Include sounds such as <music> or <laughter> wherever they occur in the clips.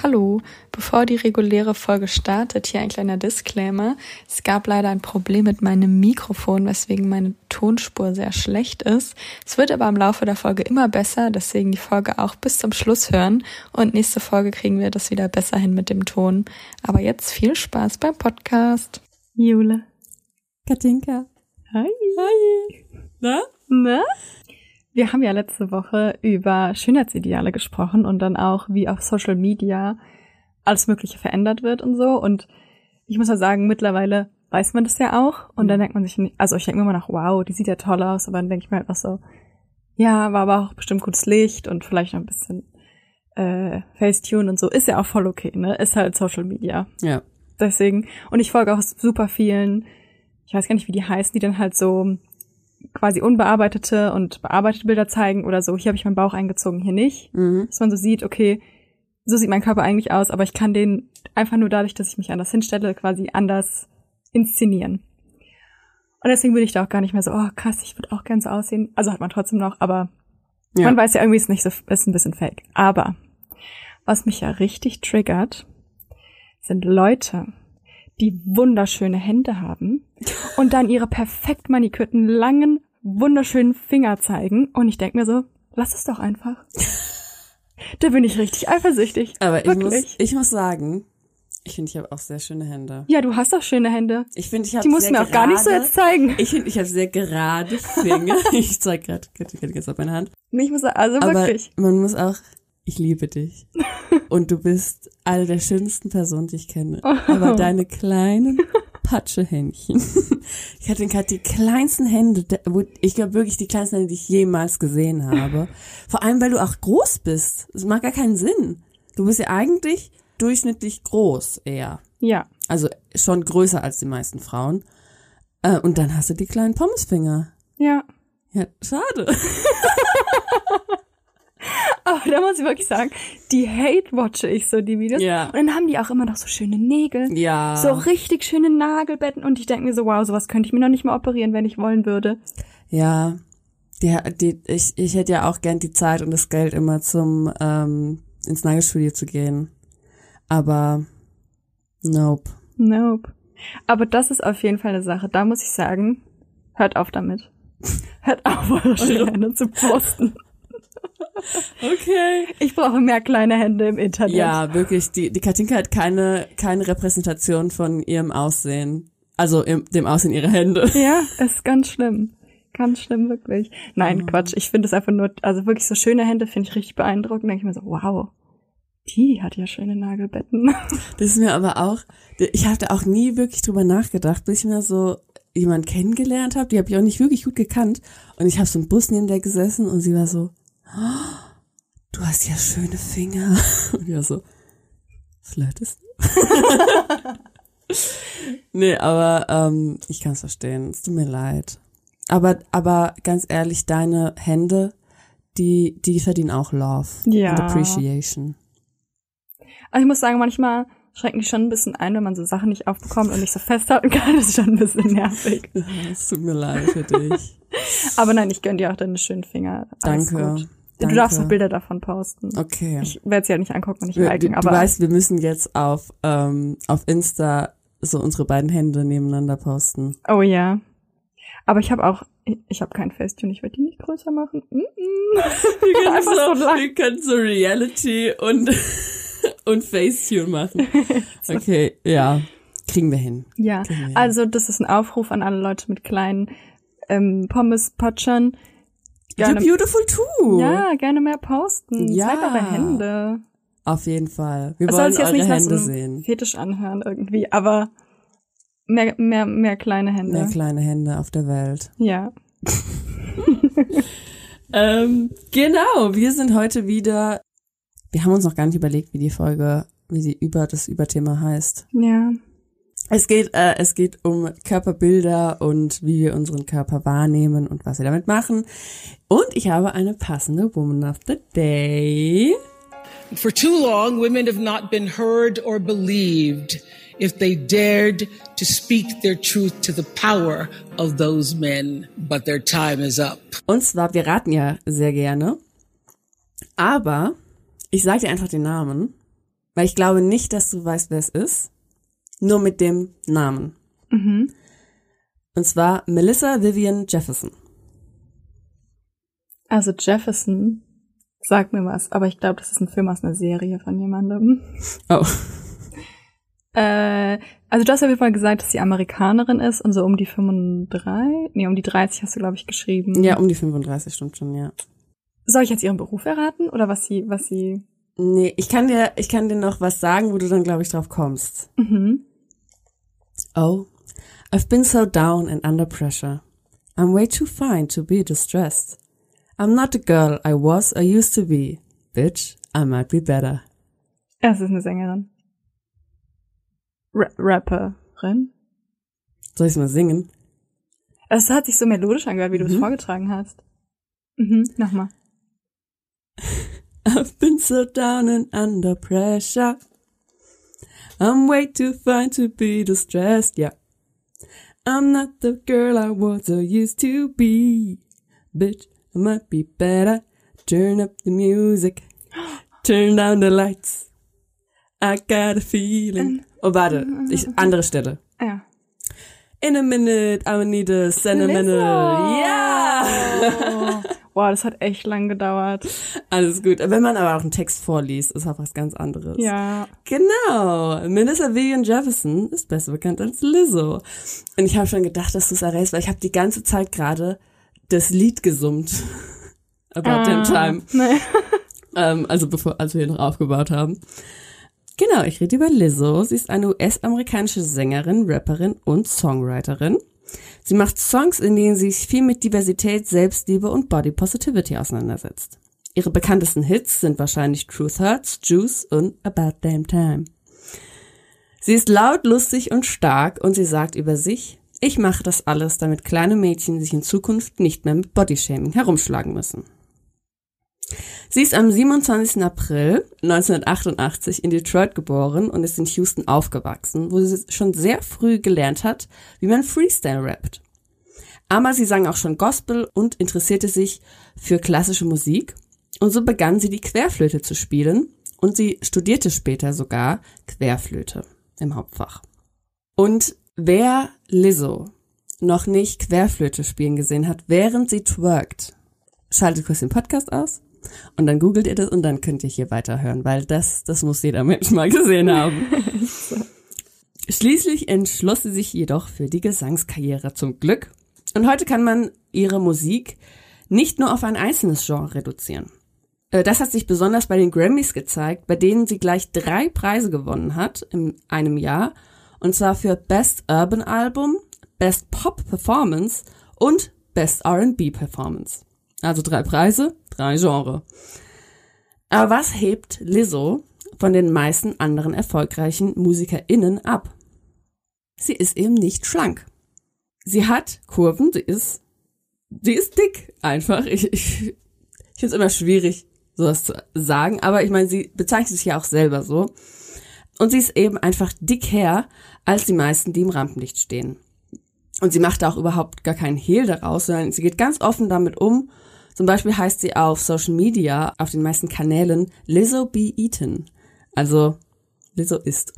Hallo, bevor die reguläre Folge startet, hier ein kleiner Disclaimer. Es gab leider ein Problem mit meinem Mikrofon, weswegen meine Tonspur sehr schlecht ist. Es wird aber im Laufe der Folge immer besser, deswegen die Folge auch bis zum Schluss hören und nächste Folge kriegen wir das wieder besser hin mit dem Ton. Aber jetzt viel Spaß beim Podcast. Jule. Katinka. Hi. Hi. Na? Na? Wir haben ja letzte Woche über Schönheitsideale gesprochen und dann auch, wie auf Social Media alles Mögliche verändert wird und so. Und ich muss ja sagen, mittlerweile weiß man das ja auch. Und dann denkt man sich nicht, also ich denke mir immer noch, wow, die sieht ja toll aus. Aber dann denke ich mir einfach so, ja, war aber auch bestimmt gutes Licht und vielleicht noch ein bisschen äh, Facetune und so. Ist ja auch voll okay, ne? Ist halt Social Media. Ja. Deswegen. Und ich folge auch super vielen, ich weiß gar nicht, wie die heißen, die dann halt so quasi unbearbeitete und bearbeitete Bilder zeigen oder so, hier habe ich meinen Bauch eingezogen, hier nicht. Mhm. Dass man so sieht, okay, so sieht mein Körper eigentlich aus, aber ich kann den einfach nur dadurch, dass ich mich anders hinstelle, quasi anders inszenieren. Und deswegen bin ich da auch gar nicht mehr so, oh krass, ich würde auch gern so aussehen. Also hat man trotzdem noch, aber Ja. man weiß ja irgendwie, ist nicht so, ist ein bisschen fake. Aber was mich ja richtig triggert, sind Leute, die wunderschöne Hände haben und dann ihre perfekt manikürten, langen, wunderschönen Finger zeigen. Und ich denk mir so, lass es doch einfach. Da bin ich richtig eifersüchtig. Aber ich muss, ich muss sagen, ich finde, ich habe auch sehr schöne Hände. ja, du hast doch schöne Hände. Ich finde, ich habe Die musst du mir auch gar nicht so gerade- jetzt zeigen. Ich finde, ich habe sehr gerade Finger. <laughs> ich zeig gerade ganz auf meine Hand. Ich muss also Aber wirklich. man muss auch, ich liebe dich. <laughs> Und du bist eine der schönsten Personen, die ich kenne. Aber deine kleinen Patschehändchen. <laughs> Ich hatte gerade die kleinsten Hände, ich glaube wirklich die kleinsten Hände, die ich jemals gesehen habe. Vor allem, weil du auch groß bist. Das macht gar keinen Sinn. Du bist ja eigentlich durchschnittlich groß eher. Ja. Also schon größer als die meisten Frauen. Äh, und dann hast du die kleinen Pommesfinger. Ja. Ja, schade. <laughs> <laughs> Aber da muss ich wirklich sagen, die hate-watche ich so, die Videos. Ja. Und dann haben die auch immer noch so schöne Nägel. Ja. So richtig schöne Nagelbetten. Und ich denke mir so, wow, sowas könnte ich mir noch nicht mal operieren, wenn ich wollen würde. Ja, die, die, ich, ich hätte ja auch gern die Zeit und das Geld immer zum ähm, ins Nagelstudio zu gehen. Aber nope. Nope. Aber das ist auf jeden Fall eine Sache. Da muss ich sagen, hört auf damit. <laughs> Hört auf, eure schönen Hände zu posten. Okay. Ich brauche mehr kleine Hände im Internet. Ja, wirklich. Die, die Katinka hat keine, keine Repräsentation von ihrem Aussehen. Also im, dem Aussehen ihrer Hände. <laughs> Ja, ist ganz schlimm. Ganz schlimm, wirklich. Nein, Quatsch. Ich finde es einfach nur, also wirklich so schöne Hände finde ich richtig beeindruckend. Denke ich mir so, wow, die hat ja schöne Nagelbetten. <laughs> Das ist mir aber auch, ich hatte auch nie wirklich drüber nachgedacht, bis ich mir so jemand kennengelernt habe, die habe ich auch nicht wirklich gut gekannt. Und ich habe so im Bus neben der gesessen und sie war so, "Oh, du hast ja schöne Finger. <laughs> Und war so, flirtest du? <laughs> nee, aber ähm, ich kann es verstehen. Es tut mir leid. Aber, aber ganz ehrlich, deine Hände, die, die verdienen auch Love Ja. und Appreciation. Also ich muss sagen, manchmal schrecken die schon ein bisschen ein, wenn man so Sachen nicht aufbekommt und nicht so festhalten kann. Das ist schon ein bisschen nervig. <laughs> Es tut mir leid für dich. Aber nein, ich gönn dir auch deine schönen Finger. Alles Danke. Gut. Danke. Du darfst auch Bilder davon posten. Okay. Ich werde sie ja nicht angucken und nicht Wir- liken, du, aber du weißt, wir müssen jetzt auf, ähm, auf Insta so unsere beiden Hände nebeneinander posten. oh ja. Aber ich habe auch, ich, habe kein Facetune, ich werde die nicht größer machen. Mm -mm. <laughs> <laughs> Einfach so lang. wir können so Reality und, <laughs> und Facetune machen. Okay, ja. Kriegen wir hin. Ja, wir hin. also das ist ein Aufruf an alle Leute mit kleinen ähm, Pommes-Patschern. You're Gerne, beautiful too. ja, gerne mehr posten. Ja. Zeigt eure Hände. Auf jeden Fall. Wir soll wollen jetzt eure nicht Hände sehen. Fetisch anhören irgendwie, aber mehr, mehr, mehr kleine Hände. Mehr kleine Hände auf der Welt. ja. <laughs> Ähm, genau, wir sind heute wieder. Wir haben uns noch gar nicht überlegt, wie die Folge, wie sie über das Überthema heißt. Ja. Es geht, äh, es geht um Körperbilder und wie wir unseren Körper wahrnehmen und was wir damit machen. Und ich habe eine passende Woman of the Day. For too long, women have not been heard or believed if they dared to speak their truth to the power of those men. But their time is up. Und zwar, wir raten ja sehr gerne. Aber ich sage dir einfach den Namen, weil ich glaube nicht, dass du weißt, wer es ist. Nur mit dem Namen. Mhm. Und zwar Melissa Vivian Jefferson. Also Jefferson sagt mir was, aber ich glaube, das ist ein Film aus einer Serie von jemandem. Oh. <laughs> Äh, also du hast auf jeden Fall gesagt, dass sie Amerikanerin ist und so um die 35, nee, um die 30 hast du, glaube ich, geschrieben. Ja, um die 35 stimmt schon, ja. Soll ich jetzt ihren Beruf erraten oder was sie, was sie? Nee, ich kann dir, ich kann dir noch was sagen, wo du dann, glaube ich, drauf kommst. Mhm. Oh, I've been so down and under pressure. I'm way too fine to be distressed. I'm not the girl I was or used to be. Bitch, I might be better. Es ist eine Sängerin. Ra Rapperin. Soll ich's mal singen? Es hat sich so melodisch angehört, wie du es Mhm. vorgetragen hast. Mhm, nochmal. <laughs> I've been so down and under pressure. I'm way too fine to be distressed, yeah. I'm not the girl I was or used to be. Bitch, I might be better. Turn up the music. <gasps> Turn down the lights. I got a feeling. Oh, warte, ich, <laughs> andere Stelle. Ja. In a minute, I will need a sentimental. Lizzo. <laughs> Ja! Wow, das hat echt lang gedauert. Alles gut. Wenn man aber auch einen Text vorliest, ist auch was ganz anderes. Ja. Genau. Melissa Vivian Jefferson ist besser bekannt als Lizzo. Und ich habe schon gedacht, dass du es errätst, weil ich habe die ganze Zeit gerade das Lied gesummt. <laughs> About Damn Time. Nee. <laughs> Ähm, also bevor, als wir hier noch aufgebaut haben. Genau, ich rede über Lizzo. Sie ist eine US-amerikanische Sängerin, Rapperin und Songwriterin. Sie macht Songs, in denen sie sich viel mit Diversität, Selbstliebe und Body Positivity auseinandersetzt. Ihre bekanntesten Hits sind wahrscheinlich Truth Hurts, Juice und About Damn Time. Sie ist laut, lustig und stark und sie sagt über sich, ich mache das alles, damit kleine Mädchen sich in Zukunft nicht mehr mit Bodyshaming herumschlagen müssen. Sie ist am 27. April 1988 in Detroit geboren und ist in Houston aufgewachsen, wo sie schon sehr früh gelernt hat, wie man Freestyle rappt. Aber sie sang auch schon Gospel und interessierte sich für klassische Musik und so begann sie die Querflöte zu spielen und sie studierte später sogar Querflöte im Hauptfach. Und wer Lizzo noch nicht Querflöte spielen gesehen hat, während sie twerkt, schaltet kurz den Podcast aus und dann googelt ihr das und dann könnt ihr hier weiterhören, weil das, das muss jeder Mensch mal gesehen haben. <laughs> Schließlich entschloss sie sich jedoch für die Gesangskarriere zum Glück. Und heute kann man ihre Musik nicht nur auf ein einzelnes Genre reduzieren. Äh, Das hat sich besonders bei den Grammys gezeigt, bei denen sie gleich drei Preise gewonnen hat in einem Jahr. Und zwar für Best Urban Album, Best Pop Performance und Best R&B Performance. Also drei Preise, drei Genre. Aber was hebt Lizzo von den meisten anderen erfolgreichen MusikerInnen ab? Sie ist eben nicht schlank. Sie hat Kurven, sie ist, sie ist dick einfach. Ich, ich, ich finde es immer schwierig, sowas zu sagen, aber ich meine, sie bezeichnet sich ja auch selber so. Und sie ist eben einfach dick her als die meisten, die im Rampenlicht stehen. Und sie macht da auch überhaupt gar keinen Hehl daraus, sondern sie geht ganz offen damit um. Zum Beispiel heißt sie auf Social Media, auf den meisten Kanälen, Lizzo be eaten. Also, Lizzo isst.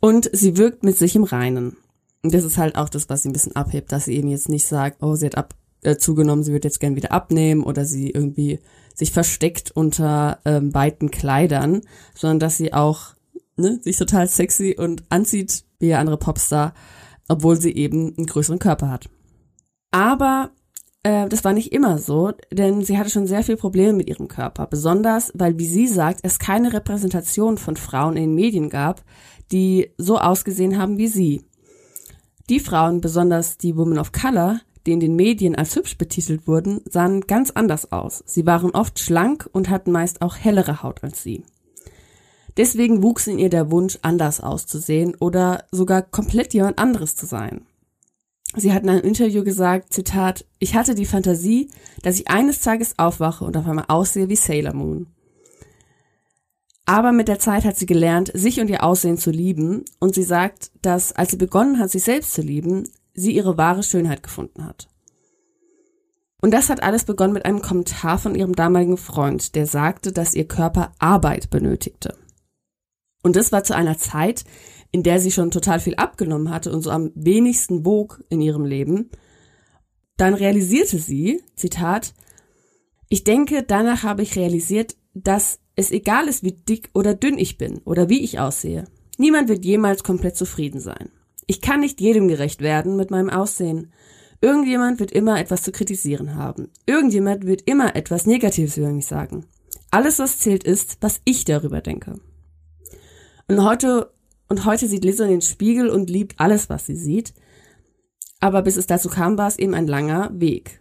Und sie wirkt mit sich im Reinen. Und das ist halt auch das, was sie ein bisschen abhebt, dass sie eben jetzt nicht sagt, oh, sie hat ab, äh, zugenommen, sie wird jetzt gern wieder abnehmen oder sie irgendwie sich versteckt unter ähm, weiten Kleidern, sondern dass sie auch ne, sich total sexy und anzieht wie der andere Popstar, obwohl sie eben einen größeren Körper hat. Aber äh, das war nicht immer so, denn sie hatte schon sehr viel Probleme mit ihrem Körper, besonders weil, wie sie sagt, es keine Repräsentation von Frauen in den Medien gab, die so ausgesehen haben wie sie. Die Frauen, besonders die Women of Color, die in den Medien als hübsch betitelt wurden, sahen ganz anders aus. Sie waren oft schlank und hatten meist auch hellere Haut als sie. Deswegen wuchs in ihr der Wunsch, anders auszusehen oder sogar komplett jemand anderes zu sein. Sie hat in einem Interview gesagt, Zitat, ich hatte die Fantasie, dass ich eines Tages aufwache und auf einmal aussehe wie Sailor Moon. Aber mit der Zeit hat sie gelernt, sich und ihr Aussehen zu lieben und sie sagt, dass als sie begonnen hat, sich selbst zu lieben, sie ihre wahre Schönheit gefunden hat. Und das hat alles begonnen mit einem Kommentar von ihrem damaligen Freund, der sagte, dass ihr Körper Arbeit benötigte. Und das war zu einer Zeit, in der sie schon total viel abgenommen hatte und so am wenigsten wog in ihrem Leben. Dann realisierte sie, Zitat, ich denke, danach habe ich realisiert, dass es egal ist, wie dick oder dünn ich bin oder wie ich aussehe. Niemand wird jemals komplett zufrieden sein. Ich kann nicht jedem gerecht werden mit meinem Aussehen. Irgendjemand wird immer etwas zu kritisieren haben. Irgendjemand wird immer etwas Negatives über mich sagen. Alles, was zählt, ist, was ich darüber denke. Und heute, und heute sieht Lizzo in den Spiegel und liebt alles, was sie sieht. Aber bis es dazu kam, war es eben ein langer Weg.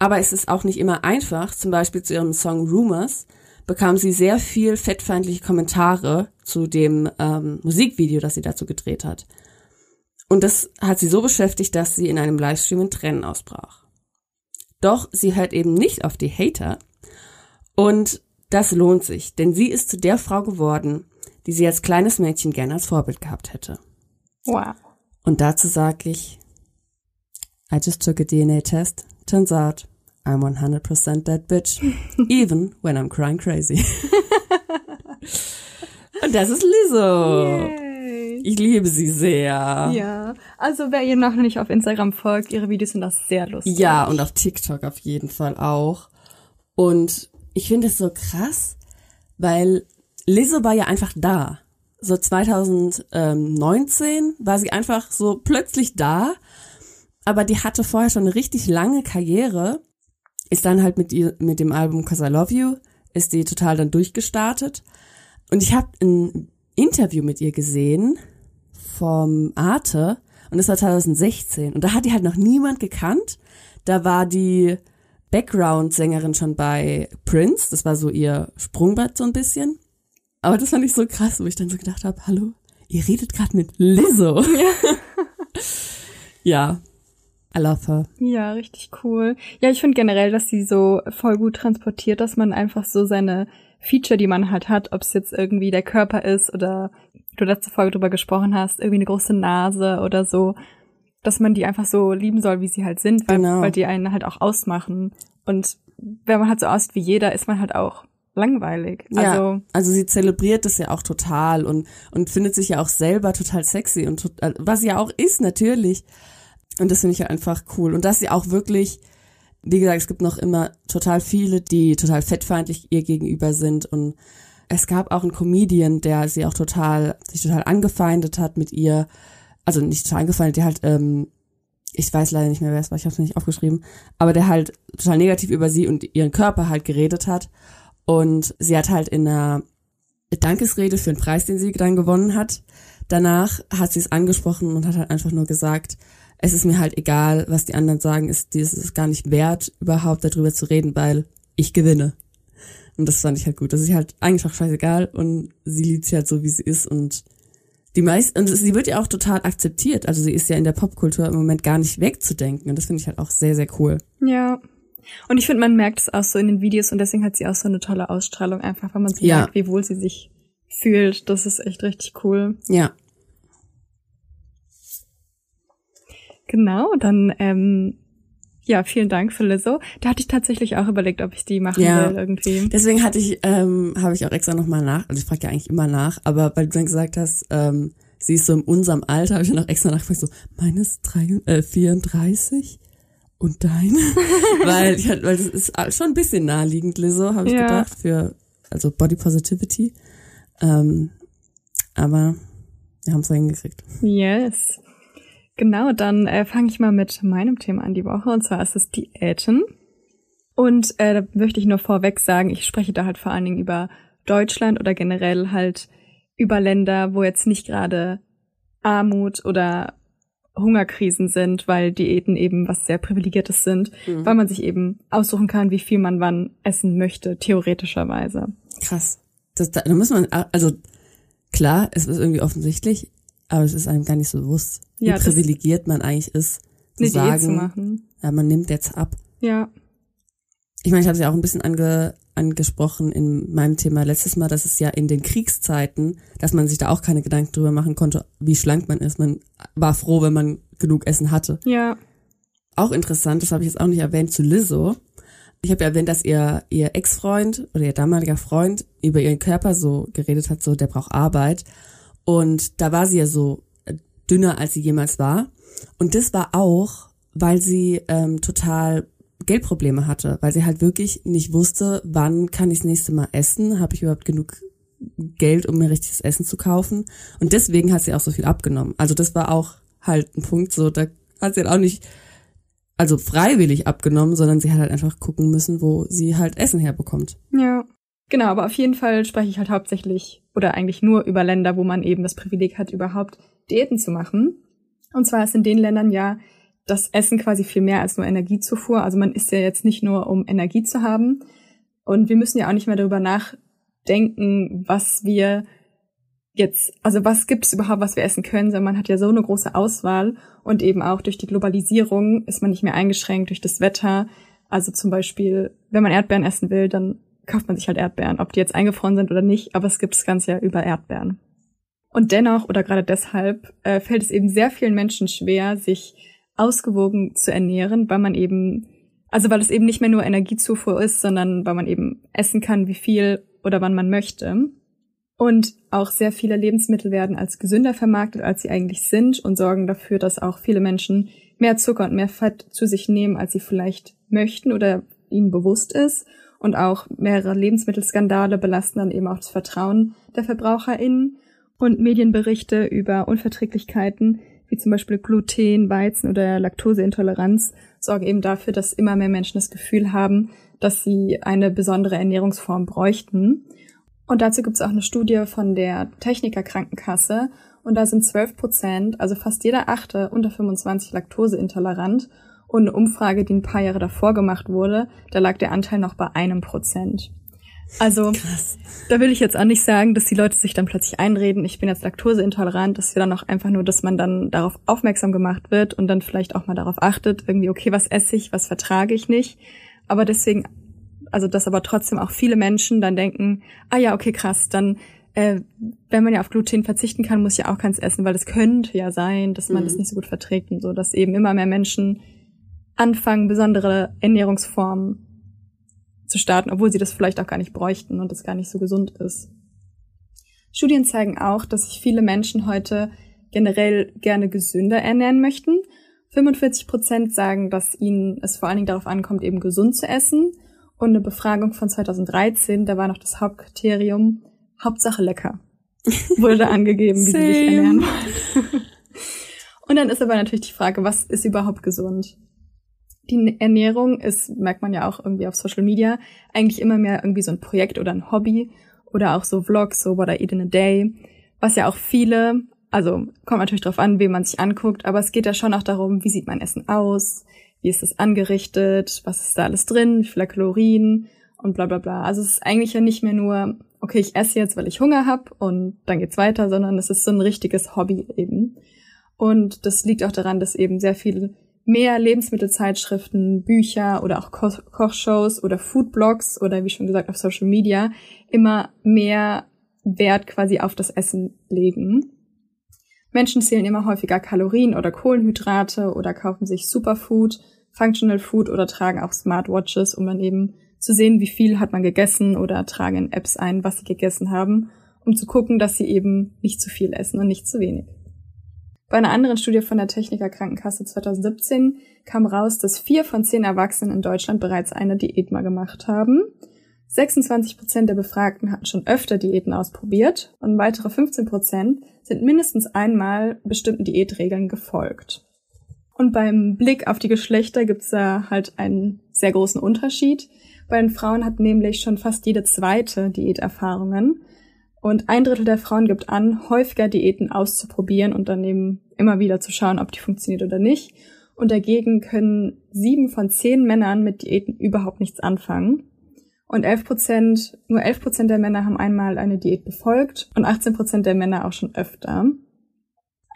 Aber es ist auch nicht immer einfach. Zum Beispiel zu ihrem Song Rumors bekam sie sehr viel fettfeindliche Kommentare zu dem ähm, Musikvideo, das sie dazu gedreht hat. Und das hat sie so beschäftigt, dass sie in einem Livestream in Tränen ausbrach. Doch sie hört eben nicht auf die Hater. Und das lohnt sich, denn sie ist zu der Frau geworden, die sie als kleines Mädchen gerne als Vorbild gehabt hätte. Wow. Und dazu sage ich, I just took a DNA test. Turns out I'm 100% that bitch. <laughs> Even when I'm crying crazy. <laughs> Und das ist Lizzo. Yay. Ich liebe sie sehr. Ja, also wer ihr noch nicht auf Instagram folgt, ihre Videos sind das sehr lustig. Ja, und auf TikTok auf jeden Fall auch. Und ich finde es so krass, weil Lizzo war ja einfach da. So 2019 war sie einfach so plötzlich da, aber die hatte vorher schon eine richtig lange Karriere, ist dann halt mit ihr mit dem Album Cause I Love You ist die total dann durchgestartet und ich habe ein Interview mit ihr gesehen vom Arte und das war 2016 und da hat die halt noch niemand gekannt. Da war die Background-Sängerin schon bei Prince, das war so ihr Sprungbrett so ein bisschen. Aber das fand ich so krass, wo ich dann so gedacht habe, hallo, ihr redet gerade mit Lizzo. Ja. <laughs> ja. I love her. Ja, richtig cool. Ja, ich finde generell, dass sie so voll gut transportiert, dass man einfach so seine Feature, die man halt hat, ob es jetzt irgendwie der Körper ist oder du letzte Folge drüber gesprochen hast, irgendwie eine große Nase oder so, dass man die einfach so lieben soll, wie sie halt sind, weil, Genau. weil die einen halt auch ausmachen. Und wenn man halt so aussieht wie jeder, ist man halt auch langweilig. Ja, Also, also sie zelebriert das ja auch total und, und findet sich ja auch selber total sexy und äh, was sie ja auch ist, natürlich. Und das finde ich ja einfach cool. Und dass sie auch wirklich, wie gesagt, es gibt noch immer total viele, die total fettfeindlich ihr gegenüber sind. Und es gab auch einen Comedian, der sie auch total, sich total angefeindet hat mit ihr. Also nicht total angefeindet, der halt, ähm, ich weiß leider nicht mehr, wer es war, ich habe es nicht aufgeschrieben, aber der halt total negativ über sie und ihren Körper halt geredet hat. Und sie hat halt in einer Dankesrede für einen Preis, den sie dann gewonnen hat, danach hat sie es angesprochen und hat halt einfach nur gesagt, es ist mir halt egal, was die anderen sagen, ist, es ist gar nicht wert, überhaupt darüber zu reden, weil ich gewinne. Und das fand ich halt gut. Das ist halt eigentlich auch scheißegal und sie liebt sie halt so, wie sie ist und die meisten, und sie wird ja auch total akzeptiert. Also sie ist ja in der Popkultur im Moment gar nicht wegzudenken und das finde ich halt auch sehr, sehr cool. ja. Und ich finde, man merkt es auch so in den Videos und deswegen hat sie auch so eine tolle Ausstrahlung, einfach weil man so Ja. merkt, wie wohl sie sich fühlt. Das ist echt richtig cool. Ja. Genau, dann ähm, ja, vielen Dank für Lizzo. Da hatte ich tatsächlich auch überlegt, ob ich die machen Ja. will irgendwie. Deswegen hatte ich, ähm, habe ich auch extra nochmal nach, also ich frage ja eigentlich immer nach, aber weil du dann gesagt hast, ähm, sie ist so in unserem Alter, habe ich dann auch extra nachgefragt, so, meines drei, äh, 34 und deine? <laughs> weil, ich, halt- weil das ist schon ein bisschen naheliegend, Lizzo, habe ich Ja. gedacht, für, also Body Positivity. Ähm, aber wir haben es hingekriegt. Yes. Genau, dann äh, fange ich mal mit meinem Thema an die Woche und zwar ist es Diäten. Und äh, da möchte ich nur vorweg sagen, ich spreche da halt vor allen Dingen über Deutschland oder generell halt über Länder, wo jetzt nicht gerade Armut oder Hungerkrisen sind, weil Diäten eben was sehr Privilegiertes sind, weil man sich eben aussuchen kann, wie viel man wann essen möchte, theoretischerweise. Krass. Das, da, da muss man, also klar, es ist irgendwie offensichtlich, aber es ist einem gar nicht so bewusst, wie Ja, privilegiert man eigentlich ist, zu Eine Diät sagen, zu machen. ja, man nimmt jetzt ab. Ja. Ich meine, ich habe es ja auch ein bisschen ange, angesprochen in meinem Thema letztes Mal, dass es ja in den Kriegszeiten, dass man sich da auch keine Gedanken drüber machen konnte, wie schlank man ist. Man war froh, wenn man genug Essen hatte. Ja. Auch interessant, das habe ich jetzt auch nicht erwähnt, zu Lizzo. Ich habe ja erwähnt, dass ihr, ihr Ex-Freund oder ihr damaliger Freund über ihren Körper so geredet hat, so der braucht Arbeit. Und da war sie ja so äh, dünner, als sie jemals war. Und das war auch, weil sie ähm, total Geldprobleme hatte, weil sie halt wirklich nicht wusste, wann kann ich das nächste Mal essen, habe ich überhaupt genug Geld, um mir richtiges Essen zu kaufen. Und deswegen hat sie auch so viel abgenommen. Also das war auch halt ein Punkt, so da hat sie halt auch nicht also freiwillig abgenommen, sondern sie hat halt einfach gucken müssen, wo sie halt Essen herbekommt. Ja. Genau, aber auf jeden Fall spreche ich halt hauptsächlich oder eigentlich nur über Länder, wo man eben das Privileg hat, überhaupt Diäten zu machen. Und zwar ist in den Ländern ja das Essen quasi viel mehr als nur Energiezufuhr. Also man isst ja jetzt nicht nur, um Energie zu haben. Und wir müssen ja auch nicht mehr darüber nachdenken, was wir jetzt, also was gibt es überhaupt, was wir essen können, sondern man hat ja so eine große Auswahl und eben auch durch die Globalisierung ist man nicht mehr eingeschränkt durch das Wetter. Also zum Beispiel, wenn man Erdbeeren essen will, dann kauft man sich halt Erdbeeren, ob die jetzt eingefroren sind oder nicht, aber es gibt das ganze Jahr über Erdbeeren. Und dennoch oder gerade deshalb äh, fällt es eben sehr vielen Menschen schwer, sich ausgewogen zu ernähren, weil man eben, also weil es eben nicht mehr nur Energiezufuhr ist, sondern weil man eben essen kann, wie viel oder wann man möchte. Und auch sehr viele Lebensmittel werden als gesünder vermarktet, als sie eigentlich sind und sorgen dafür, dass auch viele Menschen mehr Zucker und mehr Fett zu sich nehmen, als sie vielleicht möchten oder ihnen bewusst ist. Und auch mehrere Lebensmittelskandale belasten dann eben auch das Vertrauen der VerbraucherInnen. Und Medienberichte über Unverträglichkeiten, wie zum Beispiel Gluten, Weizen oder Laktoseintoleranz, sorgen eben dafür, dass immer mehr Menschen das Gefühl haben, dass sie eine besondere Ernährungsform bräuchten. Und dazu gibt es auch eine Studie von der Techniker Krankenkasse. Und da sind 12 Prozent, also fast jeder Achte unter 25 laktoseintolerant. Und eine Umfrage, die ein paar Jahre davor gemacht wurde, da lag der Anteil noch bei einem Prozent. Also, Krass. da will ich jetzt auch nicht sagen, dass die Leute sich dann plötzlich einreden, ich bin jetzt laktoseintolerant. Das wäre dann auch einfach nur, dass man dann darauf aufmerksam gemacht wird und dann vielleicht auch mal darauf achtet, irgendwie, okay, was esse ich, was vertrage ich nicht. Aber deswegen, also dass aber trotzdem auch viele Menschen dann denken, ah ja, okay, krass, dann äh, wenn man ja auf Gluten verzichten kann, muss ich ja auch keins essen, weil es könnte ja sein, dass man Mhm. das nicht so gut verträgt und so, dass eben immer mehr Menschen anfangen, besondere Ernährungsformen zu starten, obwohl sie das vielleicht auch gar nicht bräuchten und das gar nicht so gesund ist. Studien zeigen auch, dass sich viele Menschen heute generell gerne gesünder ernähren möchten. 45 Prozent sagen, dass ihnen es vor allen Dingen darauf ankommt, eben gesund zu essen. Und eine Befragung von 2013, da war noch das Hauptkriterium Hauptsache lecker. <laughs> Wurde da angegeben, wie sie sich ernähren wollen. Und dann ist aber natürlich die Frage, was ist überhaupt gesund? Die Ernährung ist, merkt man ja auch irgendwie auf Social Media, eigentlich immer mehr irgendwie so ein Projekt oder ein Hobby oder auch so Vlogs, so What I Eat in a Day, was ja auch viele, also kommt natürlich drauf an, wen man sich anguckt, aber es geht ja schon auch darum, wie sieht mein Essen aus, wie ist es angerichtet, was ist da alles drin, wie viele Kalorien und bla bla bla. Also es ist eigentlich ja nicht mehr nur, okay, ich esse jetzt, weil ich Hunger habe und dann geht's weiter, sondern es ist so ein richtiges Hobby eben. Und das liegt auch daran, dass eben sehr viel mehr Lebensmittelzeitschriften, Bücher oder auch Ko Kochshows oder Foodblogs oder wie schon gesagt auf Social Media immer mehr Wert quasi auf das Essen legen. Menschen zählen immer häufiger Kalorien oder Kohlenhydrate oder kaufen sich Superfood, Functional Food oder tragen auch Smartwatches, um dann eben zu sehen, wie viel hat man gegessen oder tragen in Apps ein, was sie gegessen haben, um zu gucken, dass sie eben nicht zu viel essen und nicht zu wenig. Bei einer anderen Studie von der Techniker Krankenkasse 2017 kam raus, dass vier von zehn Erwachsenen in Deutschland bereits eine Diät mal gemacht haben. 26 Prozent der Befragten hatten schon öfter Diäten ausprobiert und weitere 15 Prozent sind mindestens einmal bestimmten Diätregeln gefolgt. Und beim Blick auf die Geschlechter gibt's da halt einen sehr großen Unterschied. Bei den Frauen hat nämlich schon fast jede zweite Diäterfahrungen. Und ein Drittel der Frauen gibt an, häufiger Diäten auszuprobieren und dann eben immer wieder zu schauen, ob die funktioniert oder nicht. Und dagegen können sieben von zehn Männern mit Diäten überhaupt nichts anfangen. Und 11 Prozent, nur 11 Prozent der Männer haben einmal eine Diät befolgt und 18 Prozent der Männer auch schon öfter.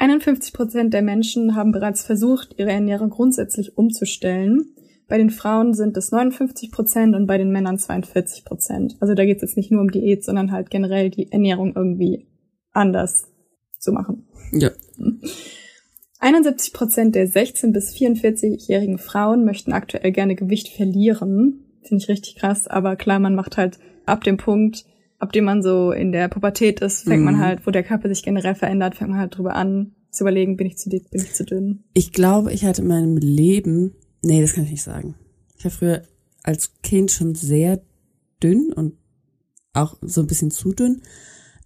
51 Prozent der Menschen haben bereits versucht, ihre Ernährung grundsätzlich umzustellen. Bei den Frauen sind es 59 Prozent und bei den Männern 42 Prozent. Also da geht es jetzt nicht nur um Diät, sondern halt generell die Ernährung irgendwie anders zu machen. Ja. 71 Prozent der 16- bis 44-jährigen Frauen möchten aktuell gerne Gewicht verlieren. Finde ich richtig krass, aber klar, man macht halt ab dem Punkt, ab dem man so in der Pubertät ist, fängt man Mhm. halt, wo der Körper sich generell verändert, fängt man halt drüber an, zu überlegen, bin ich zu dick, bin ich zu dünn. Ich glaube, ich hatte in meinem Leben, nee, das kann ich nicht sagen. Ich war früher als Kind schon sehr dünn und auch so ein bisschen zu dünn.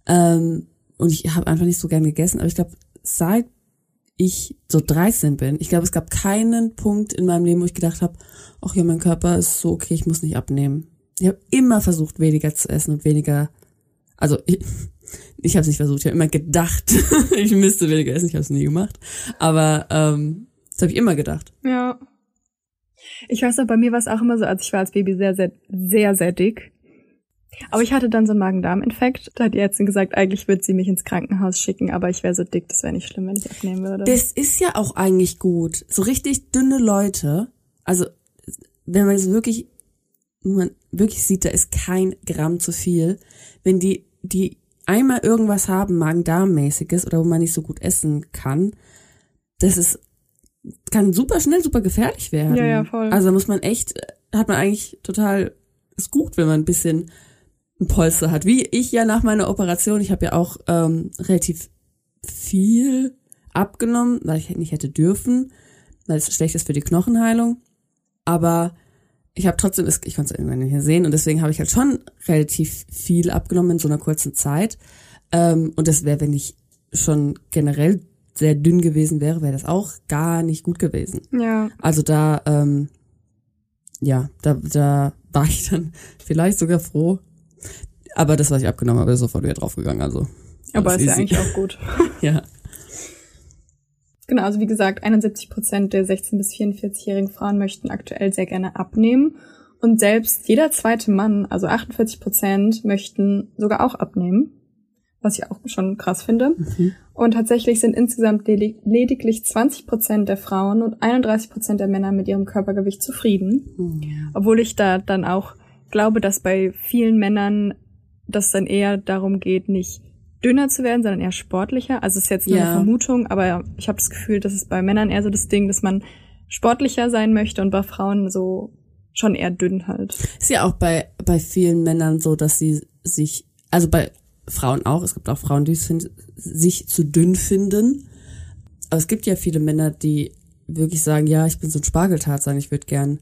Ähm, und ich habe einfach nicht so gern gegessen. Aber ich glaube, seit ich so 13 bin, ich glaube, es gab keinen Punkt in meinem Leben, wo ich gedacht habe, ach ja, mein Körper ist so okay, ich muss nicht abnehmen. Ich habe immer versucht, weniger zu essen und weniger, also <laughs> ich, ich habe es nicht versucht, ich habe immer gedacht, <laughs> ich müsste weniger essen, ich habe es nie gemacht. Aber ähm, das habe ich immer gedacht. Ja. Ich weiß noch, bei mir war es auch immer so, als ich war als Baby sehr, sehr, sehr, sehr dick. Aber ich hatte dann so einen Magen-Darm-Infekt. Da hat die Ärztin gesagt, eigentlich würde sie mich ins Krankenhaus schicken, aber ich wäre so dick, das wäre nicht schlimm, wenn ich abnehmen würde. Das ist ja auch eigentlich gut. So richtig dünne Leute, also wenn man es wirklich, man wirklich sieht, da ist kein Gramm zu viel. Wenn die, die einmal irgendwas haben, Magen-Darm-mäßiges oder wo man nicht so gut essen kann, das ist, kann super schnell super gefährlich werden. Ja, ja, voll. Also muss man echt, hat man eigentlich total, ist gut, wenn man ein bisschen ein Polster hat. Wie ich ja nach meiner Operation, ich habe ja auch ähm, relativ viel abgenommen, weil ich nicht hätte dürfen, weil es schlecht ist für die Knochenheilung. Aber ich habe trotzdem, ich konnte es irgendwann nicht mehr sehen und deswegen habe ich halt schon relativ viel abgenommen in so einer kurzen Zeit. Ähm, und das wäre, wenn ich schon generell sehr dünn gewesen wäre, wäre das auch gar nicht gut gewesen. ja. Also da, ähm, ja, da, da war ich dann <laughs> vielleicht sogar froh. Aber das, was ich abgenommen habe, ist sofort wieder draufgegangen. Also. Aber ist ja easy. eigentlich auch gut. <laughs> <laughs> Ja. Genau, also wie gesagt, 71 Prozent der 16- bis 44-jährigen Frauen möchten aktuell sehr gerne abnehmen. Und selbst jeder zweite Mann, also 48 Prozent, möchten sogar auch abnehmen. Was ich auch schon krass finde. Und tatsächlich sind insgesamt ledig- lediglich 20 Prozent der Frauen und 31 Prozent der Männer mit ihrem Körpergewicht zufrieden. Obwohl ich da dann auch glaube, dass bei vielen Männern das dann eher darum geht, nicht dünner zu werden, sondern eher sportlicher. Also es ist jetzt nur Ja. eine Vermutung, aber ich habe das Gefühl, das ist bei Männern eher so das Ding, dass man sportlicher sein möchte und bei Frauen so schon eher dünn halt. Ist ja auch bei, bei vielen Männern so, dass sie sich, also bei Frauen auch, es gibt auch Frauen, die find, sich zu dünn finden. Aber es gibt ja viele Männer, die wirklich sagen, ja, ich bin so ein Spargeltarzan, ich würde gern,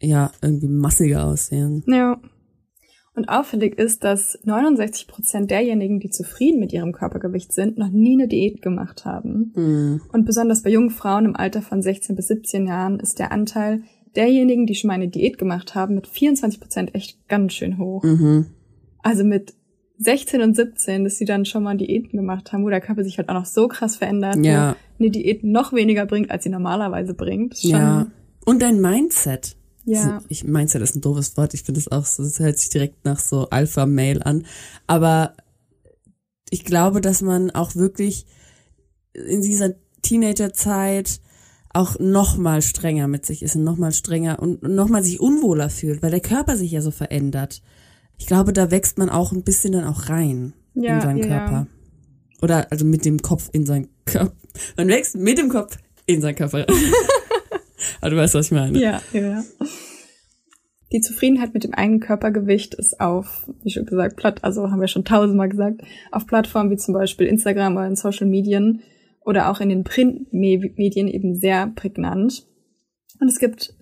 ja, irgendwie massiger aussehen. Ja. Und auffällig ist, dass 69 Prozent derjenigen, die zufrieden mit ihrem Körpergewicht sind, noch nie eine Diät gemacht haben. Hm. Und besonders bei jungen Frauen im Alter von 16 bis 17 Jahren ist der Anteil derjenigen, die schon mal eine Diät gemacht haben, mit 24 Prozent echt ganz schön hoch. Mhm. Also mit 16 und 17, dass sie dann schon mal Diäten gemacht haben, wo der Körper sich halt auch noch so krass verändert, Ja. wo eine Diät noch weniger bringt, als sie normalerweise bringt. Schon, Ja. Und dein Mindset. Ja. Ich, Mindset ist ein doofes Wort. Ich finde es auch so, das hört sich direkt nach so Alpha-Mail an. Aber ich glaube, dass man auch wirklich in dieser Teenagerzeit auch noch mal strenger mit sich ist und noch mal strenger und noch mal sich unwohler fühlt, weil der Körper sich ja so verändert. Ich glaube, da wächst man auch ein bisschen dann auch rein Ja, in seinen ja, Körper. Oder also mit dem Kopf in seinen Körper. <laughs> Man wächst mit dem Kopf in seinen Körper rein. <laughs> Aber du weißt, was ich meine. Ja, ja, ja. Die Zufriedenheit mit dem eigenen Körpergewicht ist auf, wie schon gesagt, platt, also haben wir schon tausendmal gesagt, auf Plattformen wie zum Beispiel Instagram oder in Social Medien oder auch in den Printmedien eben sehr prägnant. Und es gibt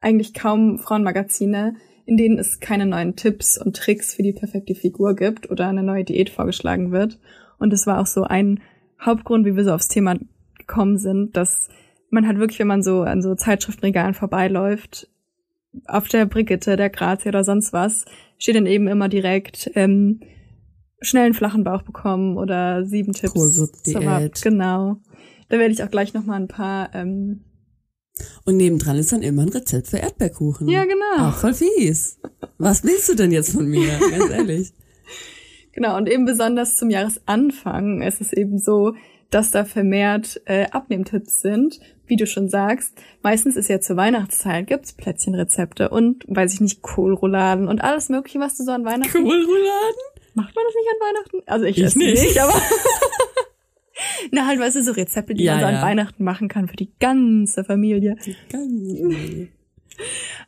eigentlich kaum Frauenmagazine, in denen es keine neuen Tipps und Tricks für die perfekte Figur gibt oder eine neue Diät vorgeschlagen wird. Und es war auch so ein Hauptgrund, wie wir so aufs Thema gekommen sind, dass man halt wirklich, wenn man so an so Zeitschriftenregalen vorbeiläuft, auf der Brigitte, der Grazia oder sonst was, steht dann eben immer direkt ähm, schnell einen flachen Bauch bekommen oder sieben Tipps Ab- Genau. Da werde ich auch gleich noch mal ein paar. Ähm, Und nebendran ist dann immer ein Rezept für Erdbeerkuchen. Ja, genau. Auch voll fies. Was willst du denn jetzt von mir? Ganz ehrlich. <laughs> Genau, und eben besonders zum Jahresanfang ist es eben so, dass da vermehrt äh, Abnehmtipps sind. Wie du schon sagst, meistens ist ja zur Weihnachtszeit, gibt's Plätzchenrezepte und, weiß ich nicht, Kohlrouladen und alles mögliche, was du so an Weihnachten... Kohlrouladen? Macht man das nicht an Weihnachten? Also ich, Ich esse nicht. nicht, aber... <laughs> <laughs> Na halt, weißt du, so Rezepte, die Ja, man so an ja. Weihnachten machen kann für die ganze Familie. Ganz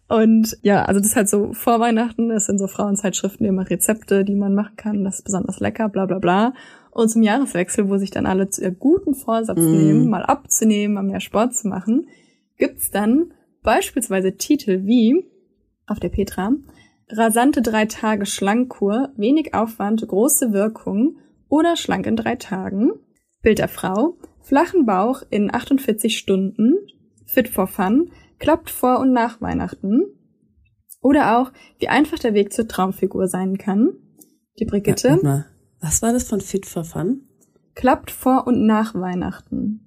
Und ja, also das ist halt so vor Weihnachten, das sind so Frauenzeitschriften immer Rezepte, die man machen kann, das ist besonders lecker, bla bla bla. Und zum Jahreswechsel, wo sich dann alle zu ihr guten Vorsatz Mm. nehmen, mal abzunehmen, mal mehr Sport zu machen, gibt's dann beispielsweise Titel wie auf der Petra rasante drei Tage Schlankkur, wenig Aufwand, große Wirkung oder schlank in drei Tagen. Bild der Frau, flachen Bauch in 48 Stunden, fit for fun, klappt vor und nach Weihnachten. Oder auch, wie einfach der Weg zur Traumfigur sein kann. Die Brigitte Warte mal. Was war das von Fit for Fun? klappt vor und nach Weihnachten.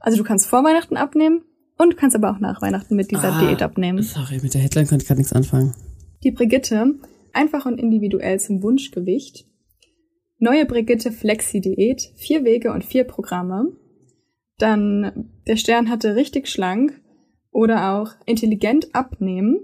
Also du kannst vor Weihnachten abnehmen und kannst aber auch nach Weihnachten mit dieser Ah, Diät abnehmen. Sorry, mit der Headline konnte ich gerade nichts anfangen. Die Brigitte, einfach und individuell zum Wunschgewicht. Neue Brigitte Flexi-Diät, vier Wege und vier Programme. Dann der Stern hatte richtig schlank oder auch intelligent abnehmen.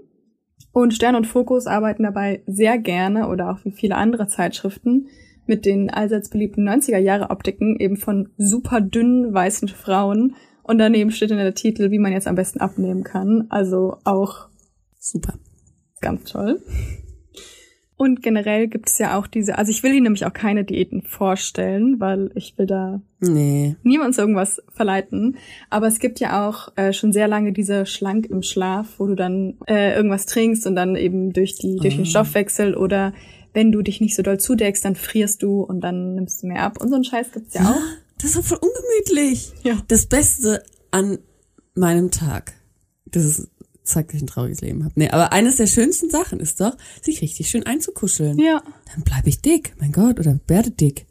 Und Stern und Fokus arbeiten dabei sehr gerne oder auch wie viele andere Zeitschriften mit den allseits beliebten 90er Jahre Optiken eben von super dünnen weißen Frauen. Und daneben steht in der Titel, wie man jetzt am besten abnehmen kann. Also auch Super. Ganz toll. Und generell gibt es ja auch diese, also ich will Ihnen nämlich auch keine Diäten vorstellen, weil ich will da Nee. niemand zu irgendwas verleiten. Aber es gibt ja auch äh, schon sehr lange diese Schlank im Schlaf, wo du dann äh, irgendwas trinkst und dann eben durch die durch den Stoffwechsel oder wenn du dich nicht so doll zudeckst, dann frierst du und dann nimmst du mehr ab. Und so einen Scheiß gibt's ja auch. Das ist doch voll ungemütlich. Ja. Das Beste an meinem Tag, das ist, zeigt, dass ich ein trauriges Leben habe. Nee, aber eines der schönsten Sachen ist doch, sich richtig schön einzukuscheln. Ja. Dann bleibe ich dick, mein Gott, oder werde dick.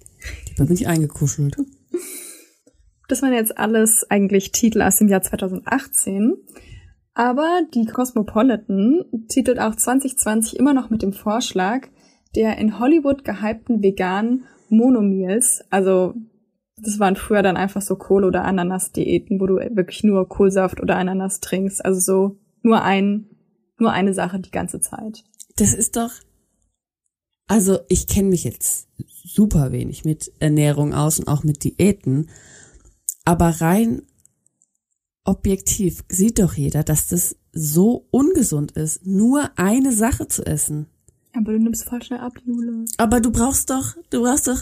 Lieber bin ich eingekuschelt. Das waren jetzt alles eigentlich Titel aus dem Jahr 2018. Aber die Cosmopolitan titelt auch 2020 immer noch mit dem Vorschlag der in Hollywood gehypten veganen Monomeals. Also das waren früher dann einfach so Kohl- oder Ananas-Diäten, wo du wirklich nur Kohlsaft oder Ananas trinkst. Also so nur ein, nur eine Sache die ganze Zeit. Das ist doch, also ich kenne mich jetzt super wenig mit Ernährung aus und auch mit Diäten, aber rein objektiv sieht doch jeder, dass das so ungesund ist, nur eine Sache zu essen. Aber du nimmst voll schnell ab, Jule. Aber du brauchst doch, du brauchst doch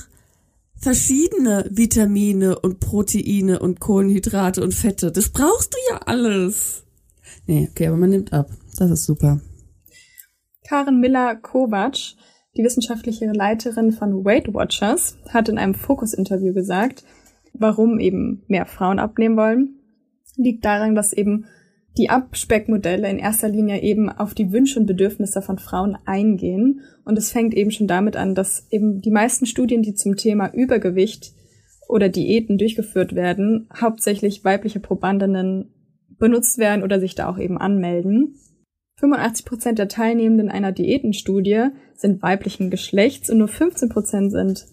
verschiedene Vitamine und Proteine und Kohlenhydrate und Fette. Das brauchst du ja alles. Nee, okay, aber man nimmt ab. Das ist super. Karen Miller-Kovac, die wissenschaftliche Leiterin von Weight Watchers, hat in einem Fokus-Interview gesagt, warum eben mehr Frauen abnehmen wollen. Liegt daran, dass eben die Abspeckmodelle in erster Linie eben auf die Wünsche und Bedürfnisse von Frauen eingehen. Und es fängt eben schon damit an, dass eben die meisten Studien, die zum Thema Übergewicht oder Diäten durchgeführt werden, hauptsächlich weibliche Probandinnen benutzt werden oder sich da auch eben anmelden. 85 Prozent der Teilnehmenden einer Diätenstudie sind weiblichen Geschlechts und nur 15 Prozent sind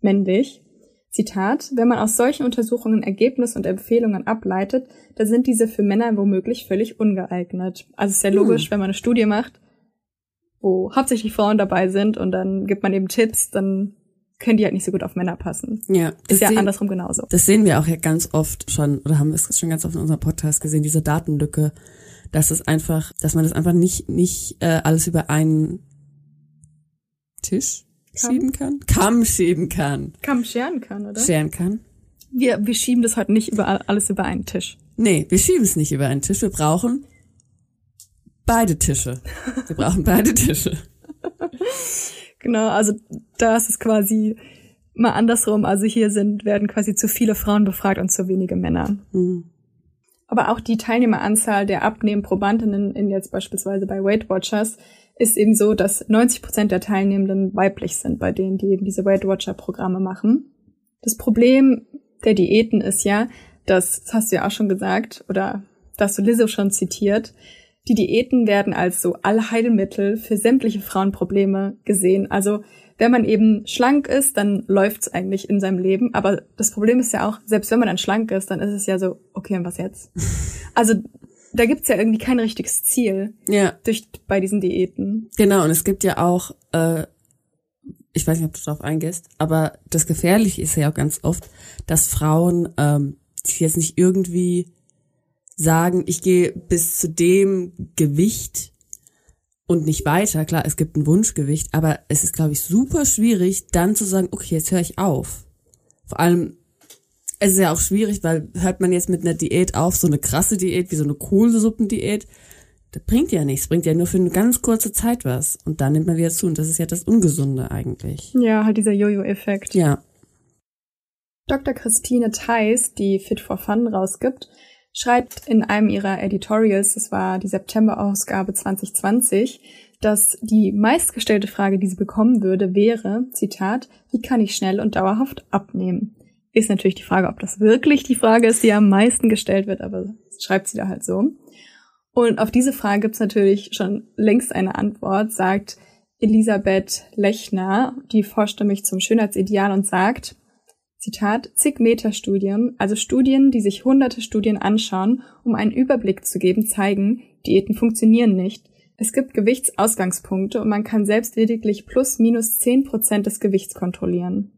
männlich. Zitat, wenn man aus solchen Untersuchungen Ergebnisse und Empfehlungen ableitet, dann sind diese für Männer womöglich völlig ungeeignet. Also es ist ja logisch, wenn man eine Studie macht, wo hauptsächlich Frauen dabei sind und dann gibt man eben Tipps, dann können die halt nicht so gut auf Männer passen. Ja, das Ist ja sehen- andersrum genauso. Das sehen wir auch ja ganz oft schon, oder haben wir es schon ganz oft in unserem Podcast gesehen, diese Datenlücke, dass es einfach, dass man das einfach nicht, nicht äh, alles über einen Tisch Kamm? schieben kann? Kamm schieben kann. Kamm scheren kann, oder? Scheren kann. Wir, wir schieben das heute nicht über alles über einen Tisch. Nee, wir schieben es nicht über einen Tisch. Wir brauchen beide Tische. Wir brauchen beide Tische. <laughs> Genau, also da ist es quasi mal andersrum. Also hier sind, werden quasi zu viele Frauen befragt und zu wenige Männer. Hm. Aber auch die Teilnehmeranzahl der Abnehmen-Probandinnen in jetzt beispielsweise bei Weight Watchers ist eben so, dass 90 Prozent der Teilnehmenden weiblich sind, bei denen, die eben diese Weight Watcher-Programme machen. Das Problem der Diäten ist ja, dass, das hast du ja auch schon gesagt, oder das hast du Lizzo schon zitiert, die Diäten werden als so Allheilmittel für sämtliche Frauenprobleme gesehen. Also wenn man eben schlank ist, dann läuft's eigentlich in seinem Leben. Aber das Problem ist ja auch, selbst wenn man dann schlank ist, dann ist es ja so, okay, und was jetzt? <laughs> Also da gibt's ja irgendwie kein richtiges Ziel Ja, durch bei diesen Diäten. genau. Und es gibt ja auch, äh, ich weiß nicht, ob du darauf eingehst, aber das Gefährliche ist ja auch ganz oft, dass Frauen ähm, sich jetzt nicht irgendwie sagen, ich gehe bis zu dem Gewicht und nicht weiter. Klar, es gibt ein Wunschgewicht, aber es ist, glaube ich, super schwierig, dann zu sagen, okay, jetzt höre ich auf. Vor allem, es ist ja auch schwierig, weil hört man jetzt mit einer Diät auf, so eine krasse Diät, wie so eine Kohlsuppendiät, das bringt ja nichts, bringt ja nur für eine ganz kurze Zeit was. Und dann nimmt man wieder zu. Und das ist ja das Ungesunde eigentlich. Ja, halt dieser Jojo-Effekt. Ja. Dr. Christine Theis, die Fit for Fun rausgibt, schreibt in einem ihrer Editorials, das war die September-Ausgabe 2020, dass die meistgestellte Frage, die sie bekommen würde, wäre, Zitat, wie kann ich schnell und dauerhaft abnehmen? Ist natürlich die Frage, ob das wirklich die Frage ist, die am meisten gestellt wird, aber schreibt sie da halt so. Und auf diese Frage gibt's natürlich schon längst eine Antwort, sagt Elisabeth Lechner, die forscht nämlich zum Schönheitsideal und sagt, Zitat, zig Metastudien, also Studien, die sich hunderte Studien anschauen, um einen Überblick zu geben, zeigen, Diäten funktionieren nicht. Es gibt Gewichtsausgangspunkte und man kann selbst lediglich plus minus zehn Prozent des Gewichts kontrollieren.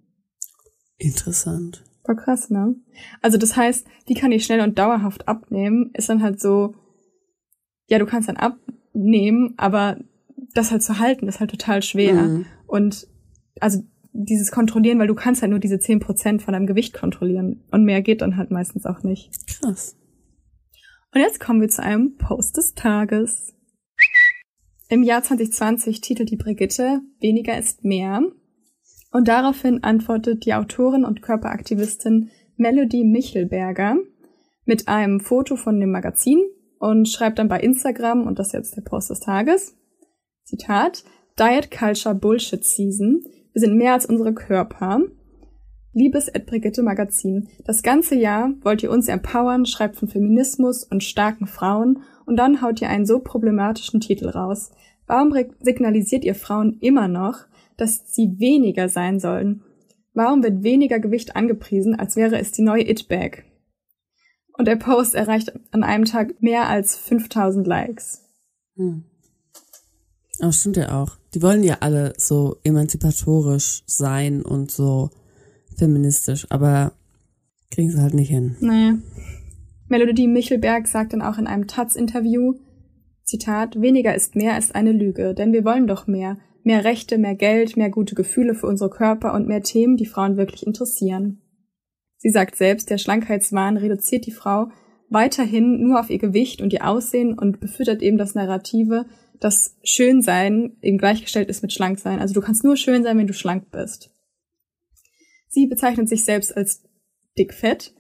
Interessant. War krass, ne? Also das heißt, wie kann ich schnell und dauerhaft abnehmen, ist dann halt so, ja, du kannst dann abnehmen, aber das halt zu halten, ist halt total schwer. Mhm. Und also dieses Kontrollieren, weil du kannst halt nur diese 10% von deinem Gewicht kontrollieren. Und mehr geht dann halt meistens auch nicht. Krass. Und jetzt kommen wir zu einem Post des Tages. Im Jahr 2020 titelt die Brigitte Weniger ist mehr. Und daraufhin antwortet die Autorin und Körperaktivistin Melody Michelberger mit einem Foto von dem Magazin und schreibt dann bei Instagram, und das ist jetzt der Post des Tages, Zitat, Diet Culture Bullshit Season. Wir sind mehr als unsere Körper. Liebes Ed Brigitte Magazin, das ganze Jahr wollt ihr uns empowern, schreibt von Feminismus und starken Frauen und dann haut ihr einen so problematischen Titel raus. Warum signalisiert ihr Frauen immer noch, dass sie weniger sein sollen? Warum wird weniger Gewicht angepriesen, als wäre es die neue It-Bag? Und der Post erreicht an einem Tag mehr als 5000 Likes. Hm. Aber stimmt ja auch. Die wollen ja alle so emanzipatorisch sein und so feministisch, aber kriegen sie halt nicht hin. Nee. Melodie Michelberg sagt dann auch in einem Taz-Interview, Zitat, weniger ist mehr ist eine Lüge, denn wir wollen doch mehr. Mehr Rechte, mehr Geld, mehr gute Gefühle für unsere Körper und mehr Themen, die Frauen wirklich interessieren. Sie sagt selbst, der Schlankheitswahn reduziert die Frau weiterhin nur auf ihr Gewicht und ihr Aussehen und befüttert eben das Narrative, dass Schönsein eben gleichgestellt ist mit Schlanksein. Also du kannst nur schön sein, wenn du schlank bist. Sie bezeichnet sich selbst als dickfett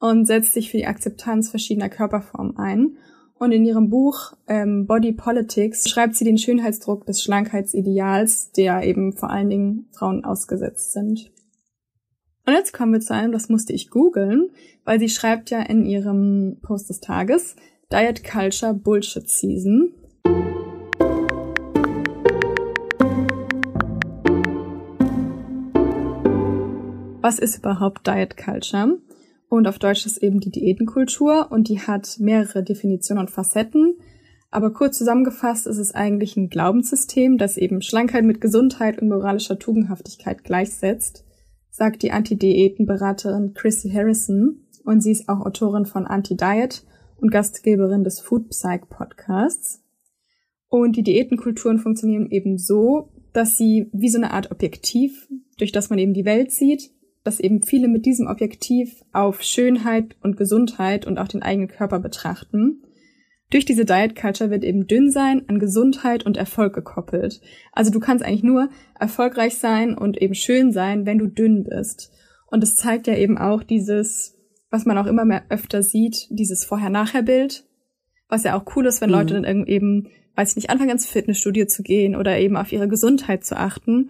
und setzt sich für die Akzeptanz verschiedener Körperformen ein. Und in ihrem Buch ähm, Body Politics schreibt sie den Schönheitsdruck des Schlankheitsideals, der eben vor allen Dingen Frauen ausgesetzt sind. Und jetzt kommen wir zu einem, das musste ich googeln, weil sie schreibt ja in ihrem Post des Tages Diet Culture Bullshit Season. Was ist überhaupt Diet Culture? Und auf Deutsch ist eben die Diätenkultur und die hat mehrere Definitionen und Facetten. Aber kurz zusammengefasst ist es eigentlich ein Glaubenssystem, das eben Schlankheit mit Gesundheit und moralischer Tugendhaftigkeit gleichsetzt, sagt die Anti-Diäten-Beraterin Chrissy Harrison. Und sie ist auch Autorin von Anti-Diet und Gastgeberin des Food Psych Podcasts. Und die Diätenkulturen funktionieren eben so, dass sie wie so eine Art Objektiv, durch das man eben die Welt sieht, dass eben viele mit diesem Objektiv auf Schönheit und Gesundheit und auch den eigenen Körper betrachten. Durch diese Diet Culture wird eben Dünnsein an Gesundheit und Erfolg gekoppelt. Also du kannst eigentlich nur erfolgreich sein und eben schön sein, wenn du dünn bist. Und es zeigt ja eben auch dieses, was man auch immer mehr öfter sieht, dieses Vorher-Nachher-Bild, was ja auch cool ist, wenn Mhm. Leute dann eben, weiß ich nicht, anfangen ins Fitnessstudio zu gehen oder eben auf ihre Gesundheit zu achten.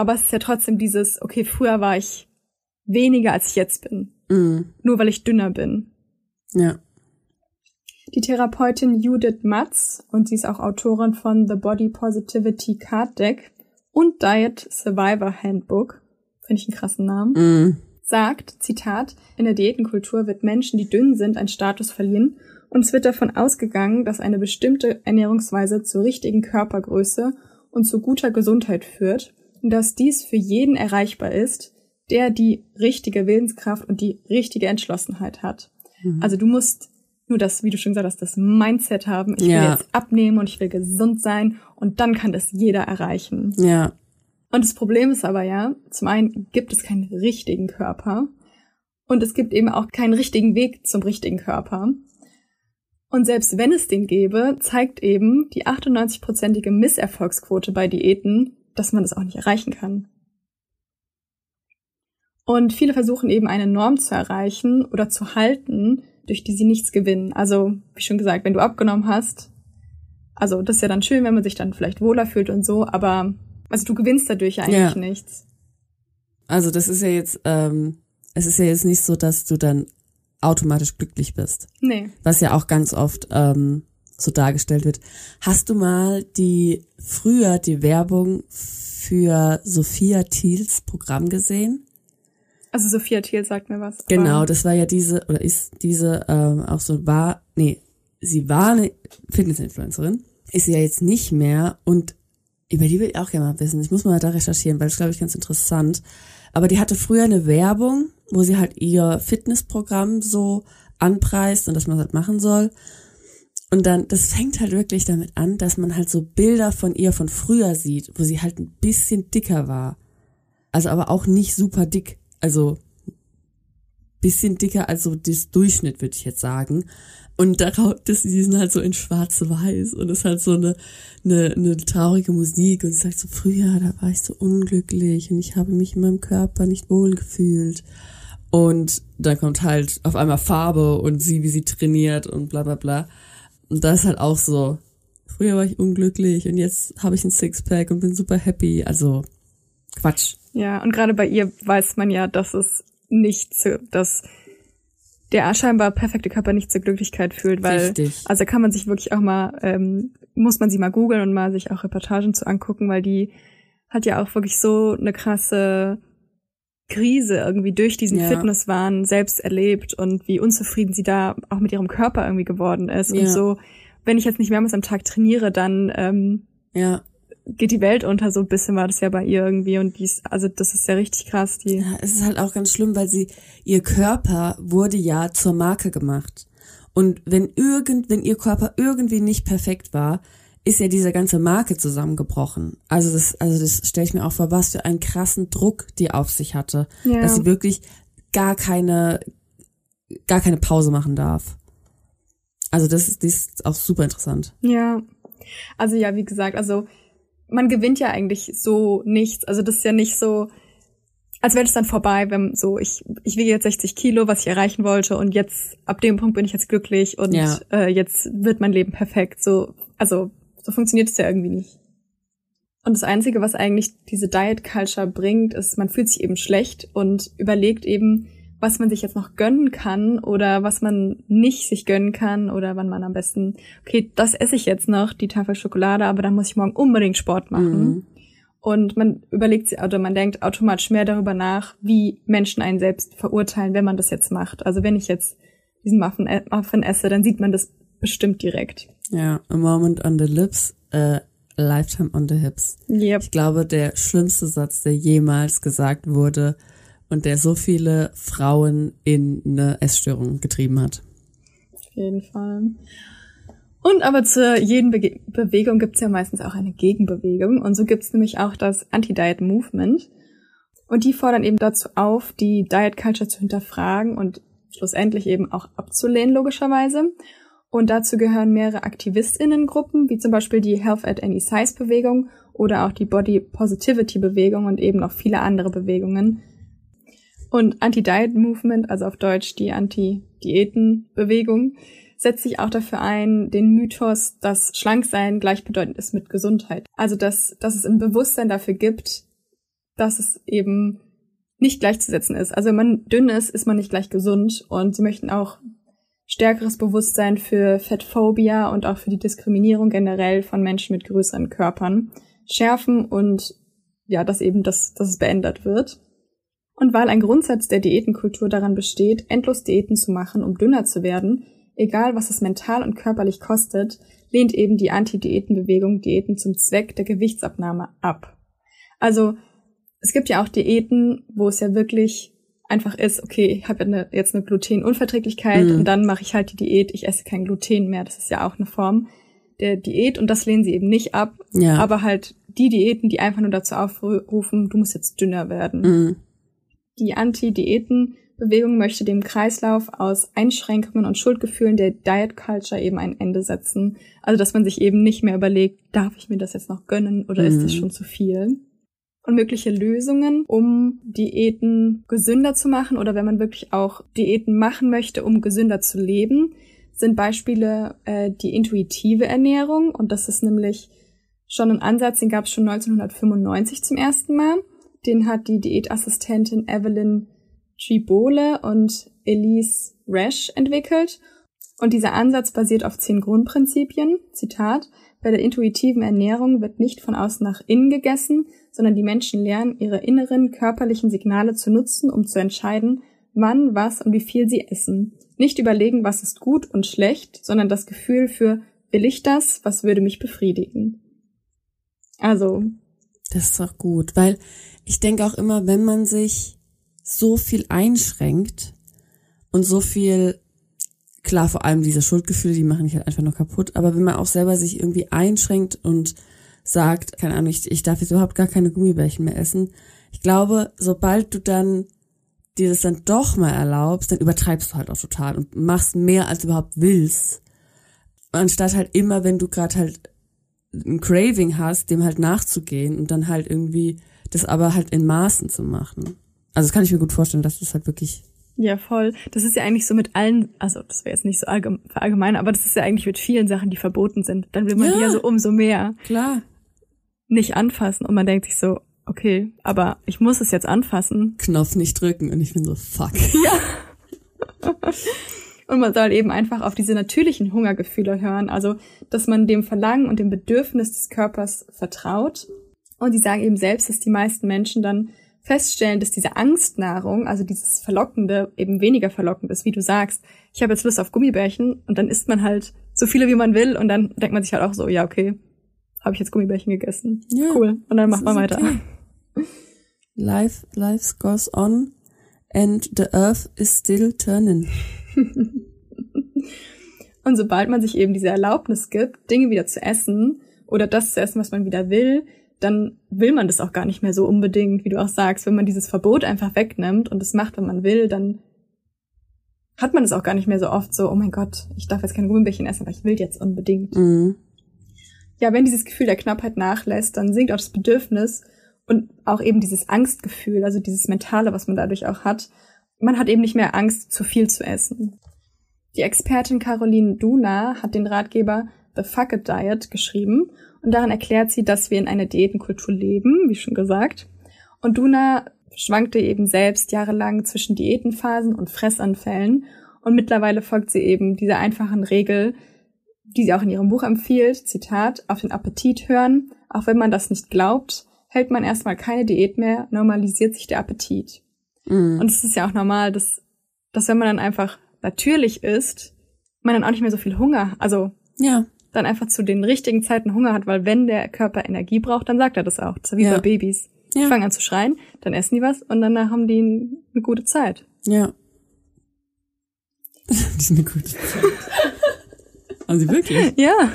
Aber es ist ja trotzdem dieses, okay, früher war ich weniger als ich jetzt bin. Mhm. Nur weil ich dünner bin. Ja. Die Therapeutin Judith Matz, und sie ist auch Autorin von The Body Positivity Card Deck und Diet Survivor Handbook, finde ich einen krassen Namen, Mm. sagt, Zitat, in der Diätenkultur wird Menschen, die dünn sind, einen Status verliehen und es wird davon ausgegangen, dass eine bestimmte Ernährungsweise zur richtigen Körpergröße und zu guter Gesundheit führt dass dies für jeden erreichbar ist, der die richtige Willenskraft und die richtige Entschlossenheit hat. Also du musst nur das, wie du schon gesagt hast, das Mindset haben, ich will Ja. jetzt abnehmen und ich will gesund sein und dann kann das jeder erreichen. Ja. Und das Problem ist aber ja, zum einen gibt es keinen richtigen Körper und es gibt eben auch keinen richtigen Weg zum richtigen Körper. Und selbst wenn es den gäbe, zeigt eben die 98-prozentige Misserfolgsquote bei Diäten, dass man das auch nicht erreichen kann. Und viele versuchen eben eine Norm zu erreichen oder zu halten, durch die sie nichts gewinnen. Also, wie schon gesagt, wenn du abgenommen hast, also das ist ja dann schön, wenn man sich dann vielleicht wohler fühlt und so, aber also du gewinnst dadurch ja eigentlich Ja. nichts. Also das ist ja jetzt, ähm, es ist ja jetzt nicht so, dass du dann automatisch glücklich bist. Nee. was ja auch ganz oft ähm, so dargestellt wird. Hast du mal die früher die Werbung für Sophia Thiels Programm gesehen? Also Sophia Thiel sagt mir was. Genau, das war ja diese oder ist diese ähm, auch so war nee, sie war eine Fitness-Influencerin, ist sie ja jetzt nicht mehr und über die will ich auch gerne mal wissen. Ich muss mal da recherchieren, weil das glaube ich ganz interessant. Aber die hatte früher eine Werbung, wo sie halt ihr Fitnessprogramm so anpreist und dass man das halt machen soll. Und dann, das fängt halt wirklich damit an, dass man halt so Bilder von ihr von früher sieht, wo sie halt ein bisschen dicker war. Also aber auch nicht super dick. Also bisschen dicker als so das Durchschnitt, würde ich jetzt sagen. Und darauf, das, die sind halt so in schwarz-weiß und es ist halt so eine, eine, eine traurige Musik und sie sagt so, früher, da war ich so unglücklich und ich habe mich in meinem Körper nicht wohl gefühlt. Und dann kommt halt auf einmal Farbe und sie, wie sie trainiert und bla bla bla. Und da ist halt auch so, früher war ich unglücklich und jetzt habe ich ein Sixpack und bin super happy. Also Quatsch. Ja, und gerade bei ihr weiß man ja, dass es nicht zu, dass der scheinbar perfekte Körper nicht zur Glücklichkeit fühlt, weil Richtig. also kann man sich wirklich auch mal ähm, muss man sie mal googeln und mal sich auch Reportagen zu angucken, weil die hat ja auch wirklich so eine krasse Krise irgendwie durch diesen Ja. Fitnesswahn selbst erlebt und wie unzufrieden sie da auch mit ihrem Körper irgendwie geworden ist Ja. und so. Wenn ich jetzt nicht mehrmals am Tag trainiere, dann ähm, Ja. geht die Welt unter, so ein bisschen war das ja bei ihr irgendwie und die ist, also das ist ja richtig krass, die. Ja, es ist halt auch ganz schlimm, weil sie, ihr Körper wurde ja zur Marke gemacht. Und wenn irgend, wenn ihr Körper irgendwie nicht perfekt war, ist ja diese ganze Marke zusammengebrochen. Also das, also das stelle ich mir auch vor, was für einen krassen Druck die auf sich hatte. Ja. Dass sie wirklich gar keine, gar keine Pause machen darf. Also das ist, das ist auch super interessant. Ja. Also ja, wie gesagt, also man gewinnt ja eigentlich so nichts. Also das ist ja nicht so, als wäre es dann vorbei, wenn so, ich, ich wiege jetzt 60 Kilo, was ich erreichen wollte und jetzt, ab dem Punkt bin ich jetzt glücklich und Ja. äh, jetzt wird mein Leben perfekt. So, also so funktioniert es ja irgendwie nicht. Und das Einzige, was eigentlich diese Diet Culture bringt, ist, man fühlt sich eben schlecht und überlegt eben, was man sich jetzt noch gönnen kann oder was man nicht sich gönnen kann oder wann man am besten, okay, das esse ich jetzt noch, die Tafel Schokolade, aber dann muss ich morgen unbedingt Sport machen. Mhm. Und man überlegt sich, oder man denkt automatisch mehr darüber nach, wie Menschen einen selbst verurteilen, wenn man das jetzt macht. Also wenn ich jetzt diesen Muffin, äh, Muffin esse, dann sieht man das bestimmt direkt. Ja, a moment on the lips, a lifetime on the hips. Yep. Ich glaube, der schlimmste Satz, der jemals gesagt wurde und der so viele Frauen in eine Essstörung getrieben hat. Auf jeden Fall. Und aber zu jeden Bege Bewegung gibt es ja meistens auch eine Gegenbewegung. Und so gibt es nämlich auch das Anti-Diet Movement. Und die fordern eben dazu auf, die Diet Culture zu hinterfragen und schlussendlich eben auch abzulehnen, logischerweise. Und dazu gehören mehrere AktivistInnengruppen, wie zum Beispiel die Health at Any Size Bewegung oder auch die Body Positivity Bewegung und eben noch viele andere Bewegungen. Und Anti-Diet Movement, also auf Deutsch die Anti-Diäten-Bewegung, setzt sich auch dafür ein, den Mythos, dass Schlanksein gleichbedeutend ist mit Gesundheit. Also dass, dass es ein Bewusstsein dafür gibt, dass es eben nicht gleichzusetzen ist. Also wenn man dünn ist, ist man nicht gleich gesund und sie möchten auch stärkeres Bewusstsein für Fettphobia und auch für die Diskriminierung generell von Menschen mit größeren Körpern schärfen und ja, dass eben das, dass es beendet wird. Und weil ein Grundsatz der Diätenkultur daran besteht, endlos Diäten zu machen, um dünner zu werden, egal was es mental und körperlich kostet, lehnt eben die Anti-Diäten-Bewegung Diäten zum Zweck der Gewichtsabnahme ab. Also es gibt ja auch Diäten, wo es ja wirklich einfach ist, okay, ich habe eine, jetzt eine Glutenunverträglichkeit Mhm. und dann mache ich halt die Diät, ich esse kein Gluten mehr. Das ist ja auch eine Form der Diät und das lehnen sie eben nicht ab. Ja. Aber halt die Diäten, die einfach nur dazu aufrufen, du musst jetzt dünner werden. Mhm. Die Anti-Diäten-Bewegung möchte dem Kreislauf aus Einschränkungen und Schuldgefühlen der Diet Culture eben ein Ende setzen. Also, dass man sich eben nicht mehr überlegt, darf ich mir das jetzt noch gönnen oder ist das Mhm. schon zu viel? Und mögliche Lösungen, um Diäten gesünder zu machen oder wenn man wirklich auch Diäten machen möchte, um gesünder zu leben, sind Beispiele äh, die intuitive Ernährung. Und das ist nämlich schon ein Ansatz, den gab es schon 1995 zum ersten Mal. Den hat die Diätassistentin Evelyn Tribole und Elise Resch entwickelt. Und dieser Ansatz basiert auf zehn Grundprinzipien. Zitat, bei der intuitiven Ernährung wird nicht von außen nach innen gegessen, sondern die Menschen lernen, ihre inneren körperlichen Signale zu nutzen, um zu entscheiden, wann, was und wie viel sie essen. Nicht überlegen, was ist gut und schlecht, sondern das Gefühl für, will ich das, was würde mich befriedigen. Also, Das ist doch gut, weil ich denke auch immer, wenn man sich so viel einschränkt und so viel, klar, vor allem diese Schuldgefühle, die machen dich halt einfach nur kaputt, aber wenn man auch selber sich irgendwie einschränkt und sagt, keine Ahnung, ich, ich darf jetzt überhaupt gar keine Gummibärchen mehr essen, ich glaube, sobald du dann dir das dann doch mal erlaubst, dann übertreibst du halt auch total und machst mehr, als du überhaupt willst. Anstatt halt immer, wenn du gerade halt ein Craving hast, dem halt nachzugehen und dann halt irgendwie das aber halt in Maßen zu machen. Also das kann ich mir gut vorstellen, dass das halt wirklich ja, voll. Das ist ja eigentlich so mit allen, also das wäre jetzt nicht so allgeme- verallgemein, aber das ist ja eigentlich mit vielen Sachen, die verboten sind. Dann will man die Ja. ja so umso mehr klar nicht anfassen und man denkt sich so, okay, aber ich muss es jetzt anfassen. Knopf nicht drücken und ich bin so fuck. <laughs> Und man soll eben einfach auf diese natürlichen Hungergefühle hören, also dass man dem Verlangen und dem Bedürfnis des Körpers vertraut. Und die sagen eben selbst, dass die meisten Menschen dann feststellen, dass diese Angstnahrung, also dieses Verlockende, eben weniger verlockend ist, wie du sagst. Ich habe jetzt Lust auf Gummibärchen und dann isst man halt so viele, wie man will und dann denkt man sich halt auch so, ja, okay, habe ich jetzt Gummibärchen gegessen. Ja, cool. Und dann macht man weiter. okay. <laughs> Life, life goes on and the earth is still turning. <laughs> Und sobald man sich eben diese Erlaubnis gibt, Dinge wieder zu essen oder das zu essen, was man wieder will, dann will man das auch gar nicht mehr so unbedingt, wie du auch sagst. Wenn man dieses Verbot einfach wegnimmt und es macht, wenn man will, dann hat man es auch gar nicht mehr so oft so, oh mein Gott, ich darf jetzt keine Gummibärchen essen, aber ich will jetzt unbedingt. Mhm. Ja, wenn dieses Gefühl der Knappheit nachlässt, dann sinkt auch das Bedürfnis und auch eben dieses Angstgefühl, also dieses Mentale, was man dadurch auch hat. Man hat eben nicht mehr Angst, zu viel zu essen. Die Expertin Caroline Duna hat den Ratgeber The Fuck It Diet geschrieben und darin erklärt sie, dass wir in einer Diätenkultur leben, wie schon gesagt. Und Duna schwankte eben selbst jahrelang zwischen Diätenphasen und Fressanfällen und mittlerweile folgt sie eben dieser einfachen Regel, die sie auch in ihrem Buch empfiehlt, Zitat, auf den Appetit hören, auch wenn man das nicht glaubt, hält man erstmal keine Diät mehr, normalisiert sich der Appetit. Mhm. Und es ist ja auch normal, dass, dass wenn man dann einfach natürlich isst, man dann auch nicht mehr so viel Hunger, also Ja, dann einfach zu den richtigen Zeiten Hunger hat, weil wenn der Körper Energie braucht, dann sagt er das auch. Das ist wie Ja. bei Babys. Die Ja. fangen an zu schreien, dann essen die was und danach haben die eine gute Zeit. ja. <laughs> Die sind eine gute Zeit. Haben sie wirklich? Ja.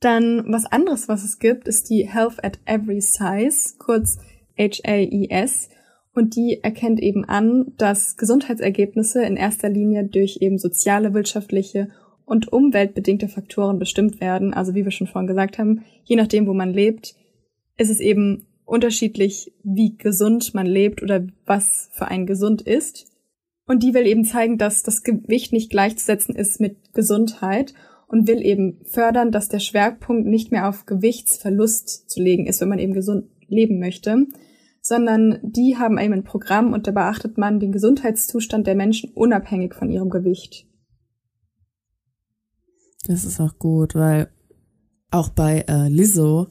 Dann was anderes, was es gibt, ist die Health at Every Size, kurz HAES. Und die erkennt eben an, dass Gesundheitsergebnisse in erster Linie durch eben soziale, wirtschaftliche und umweltbedingte Faktoren bestimmt werden. Also wie wir schon vorhin gesagt haben, je nachdem, wo man lebt, ist es eben unterschiedlich, wie gesund man lebt oder was für ein gesund ist. Und die will eben zeigen, dass das Gewicht nicht gleichzusetzen ist mit Gesundheit und will eben fördern, dass der Schwerpunkt nicht mehr auf Gewichtsverlust zu legen ist, wenn man eben gesund leben möchte, sondern die haben eben ein Programm und da beachtet man den Gesundheitszustand der Menschen unabhängig von ihrem Gewicht. Das ist auch gut, weil auch bei äh, Lizzo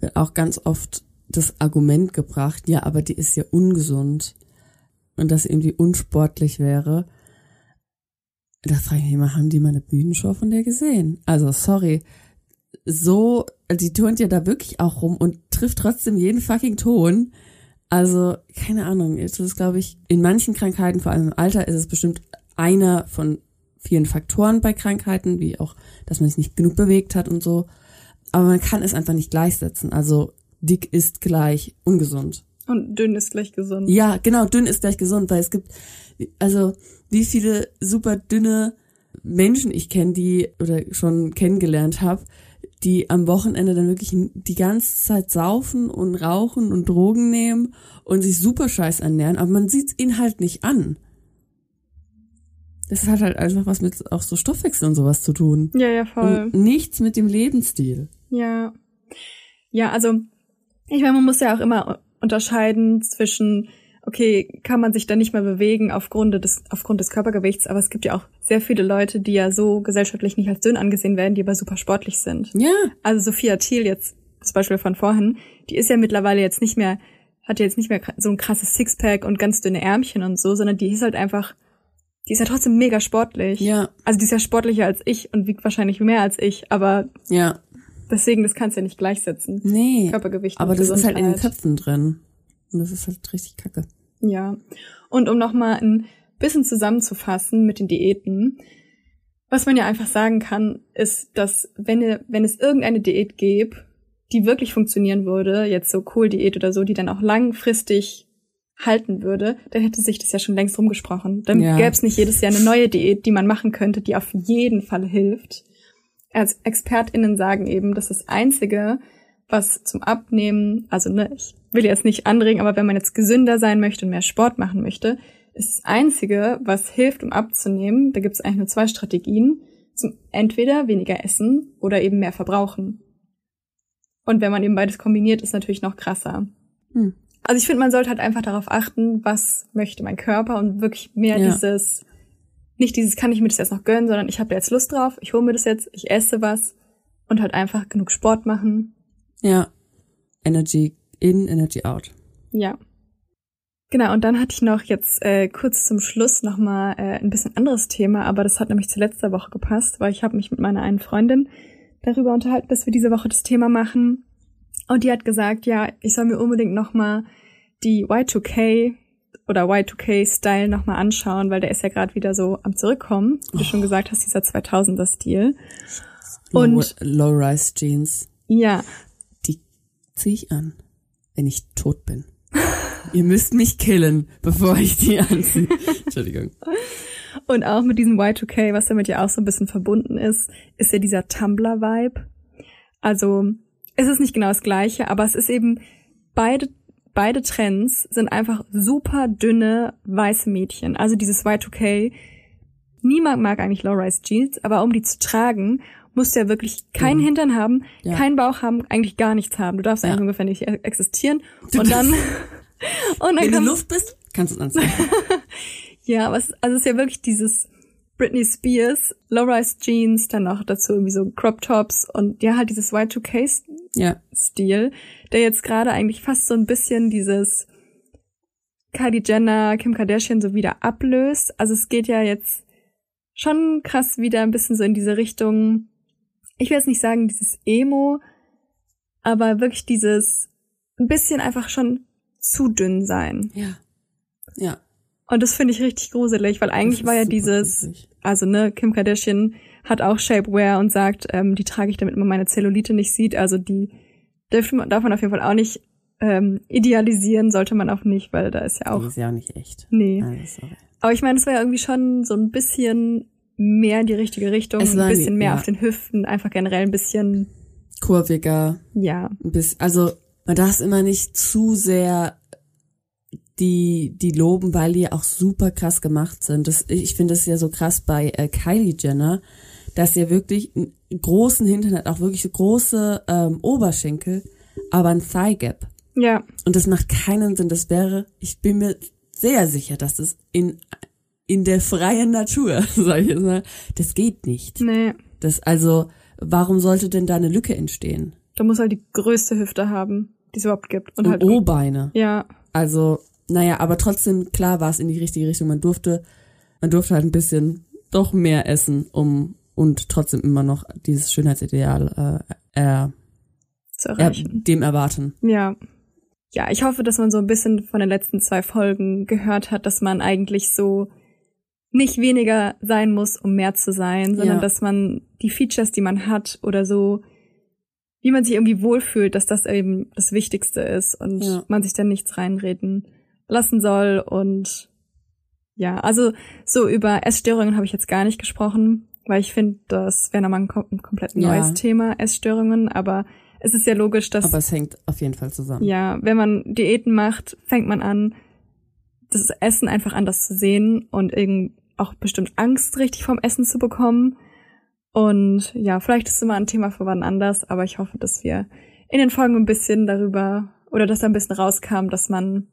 wird auch ganz oft das Argument gebracht, ja, aber die ist ja ungesund und das irgendwie unsportlich wäre. Da frage ich mich mal, haben die mal eine Bühnenshow von der gesehen? Also, sorry. So, die turnt ja da wirklich auch rum und trifft trotzdem jeden fucking Ton. Also, keine Ahnung. Das ist, glaube ich, in manchen Krankheiten, vor allem im Alter, ist es bestimmt einer von vielen Faktoren bei Krankheiten, wie auch, dass man sich nicht genug bewegt hat und so. Aber man kann es einfach nicht gleichsetzen. Also, dick ist gleich ungesund. Und dünn ist gleich gesund. Ja, genau, dünn ist gleich gesund, weil es gibt, also wie viele super dünne Menschen ich kenne, die oder schon kennengelernt habe, die am Wochenende dann wirklich die ganze Zeit saufen und rauchen und Drogen nehmen und sich super scheiß ernähren, aber man sieht's ihnen halt nicht an. Das hat halt einfach was mit auch so Stoffwechsel und sowas zu tun. Ja, ja, voll. Und nichts mit dem Lebensstil. Ja. Ja, also ich meine, man muss ja auch immer unterscheiden zwischen, okay, kann man sich da nicht mehr bewegen aufgrund des, aufgrund des Körpergewichts, aber es gibt ja auch sehr viele Leute, die ja so gesellschaftlich nicht als dünn angesehen werden, die aber super sportlich sind. Ja. Also Sophia Thiel jetzt, das Beispiel von vorhin, die ist ja mittlerweile jetzt nicht mehr, hat ja jetzt nicht mehr so ein krasses Sixpack und ganz dünne Ärmchen und so, sondern die ist halt einfach, die ist ja trotzdem mega sportlich. Ja. Also die ist ja sportlicher als ich und wiegt wahrscheinlich mehr als ich, aber Ja. deswegen, das kannst du ja nicht gleichsetzen. Nee. Körpergewicht. Aber das ist halt in den. Köpfen drin. Und das ist halt richtig kacke. Ja. Und um nochmal ein bisschen zusammenzufassen mit den Diäten, was man ja einfach sagen kann, ist, dass wenn, ihr- wenn es irgendeine Diät gäbe, die wirklich funktionieren würde, jetzt so Kohl-Diät oder so, die dann auch langfristig halten würde, dann hätte sich das ja schon längst rumgesprochen. Dann Ja. gäbe es nicht jedes Jahr eine neue Diät, die man machen könnte, die auf jeden Fall hilft. Als ExpertInnen sagen eben, dass das Einzige, was zum Abnehmen, also ne, ich will jetzt nicht anregen, aber wenn man jetzt gesünder sein möchte und mehr Sport machen möchte, ist das Einzige, was hilft, um abzunehmen, da gibt es eigentlich nur zwei Strategien. Zum entweder weniger essen oder eben mehr verbrauchen. Und wenn man eben beides kombiniert, ist natürlich noch krasser. Hm. Also ich finde, man sollte halt einfach darauf achten, was möchte mein Körper und wirklich mehr Ja. dieses, nicht dieses, kann ich mir das jetzt noch gönnen, sondern ich habe da jetzt Lust drauf, ich hole mir das jetzt, ich esse was und halt einfach genug Sport machen. Ja. Energy in, Energy out. Ja. Genau, und dann hatte ich noch jetzt äh, kurz zum Schluss nochmal äh, ein bisschen anderes Thema, aber das hat nämlich zu letzter Woche gepasst, weil ich habe mich mit meiner einen Freundin darüber unterhalten, dass wir diese Woche das Thema machen. Und die hat gesagt, ja, ich soll mir unbedingt nochmal die Y2K oder Y2K-Style nochmal anschauen, weil der ist ja gerade wieder so am Zurückkommen, wie du schon gesagt hast, dieser 2000er-Stil. Und Low, Low-Rise Jeans, ja, die ziehe ich an, wenn ich tot bin. <laughs> Ihr müsst mich killen, bevor ich die anziehe. <laughs> Entschuldigung. Und auch mit diesem Y2K, was damit ja auch so ein bisschen verbunden ist, ist ja dieser Tumblr-Vibe. Also es ist nicht genau das gleiche, aber es ist eben beide beide Trends sind einfach super dünne weiße Mädchen. Also dieses Y2K. Niemand mag eigentlich Low-Rise Jeans, aber um die zu tragen, musst du ja wirklich keinen Hintern haben, Ja. keinen Bauch haben, eigentlich gar nichts haben. Du darfst Ja. eigentlich ungefähr nicht e- existieren. Und dann, <laughs> und dann Wenn du Luft bist, kannst du es anziehen. <laughs> ja, aber es, also es ist ja wirklich dieses Britney Spears, Low-Rise Jeans, dann noch dazu irgendwie so Crop Tops und ja, halt dieses Y2K-Stil, ja. der jetzt gerade eigentlich fast so ein bisschen dieses Kylie Jenner, Kim Kardashian so wieder ablöst. Also es geht ja jetzt schon krass wieder ein bisschen so in diese Richtung, ich will jetzt nicht sagen dieses Emo, aber wirklich dieses ein bisschen einfach schon zu dünn sein. Ja. Ja. Und das finde ich richtig gruselig, weil eigentlich Das war ja dieses, gruselig. also ne, Kim Kardashian hat auch Shapewear und sagt, ähm, die trage ich, damit man meine Zellulite nicht sieht. Also die darf man, darf man auf jeden Fall auch nicht ähm, idealisieren, sollte man auch nicht, weil da ist ja auch, ist ja auch nicht echt. nee. Also. Aber ich meine, es war ja irgendwie schon so ein bisschen mehr in die richtige Richtung, ein bisschen mehr ja. auf den Hüften, einfach generell ein bisschen, Kurviger, ja, bisschen, also man darf es immer nicht zu sehr die die loben, weil die auch super krass gemacht sind. Das, ich finde es ja so krass bei äh, Kylie Jenner, dass sie wirklich einen großen Hintern hat, auch wirklich so große ähm, Oberschenkel, aber ein Thigh Gap. Ja. Und das macht keinen Sinn. Das wäre, ich bin mir sehr sicher, dass das in, in der freien Natur, <laughs> sag ich jetzt mal, das geht nicht. Nee. Das, also, warum sollte denn da eine Lücke entstehen? Da muss halt die größte Hüfte haben, die es überhaupt gibt. Und, Und halt. O-Beine. Ja. Also, naja, aber trotzdem, klar war es in die richtige Richtung. Man durfte, man durfte halt ein bisschen doch mehr essen, um und trotzdem immer noch dieses Schönheitsideal äh, äh, Zu er, erreichen. dem erwarten. Ja. Ja, ich hoffe, dass man so ein bisschen von den letzten zwei Folgen gehört hat, dass man eigentlich so nicht weniger sein muss, um mehr zu sein, sondern Ja. dass man die Features, die man hat oder so, wie man sich irgendwie wohlfühlt, dass das eben das Wichtigste ist und Ja. man sich dann nichts reinreden lassen soll und ja, also so über Essstörungen habe ich jetzt gar nicht gesprochen, weil ich finde, das wäre nochmal ein, kom ein komplett Ja. neues Thema, Essstörungen, aber es ist ja logisch, dass Aber es hängt auf jeden Fall zusammen. ja, wenn man Diäten macht, fängt man an, das Essen einfach anders zu sehen und irgend auch bestimmt Angst richtig vom Essen zu bekommen. Und ja, vielleicht ist es immer ein Thema für wann anders, aber ich hoffe, dass wir in den Folgen ein bisschen darüber oder dass da ein bisschen rauskam, dass man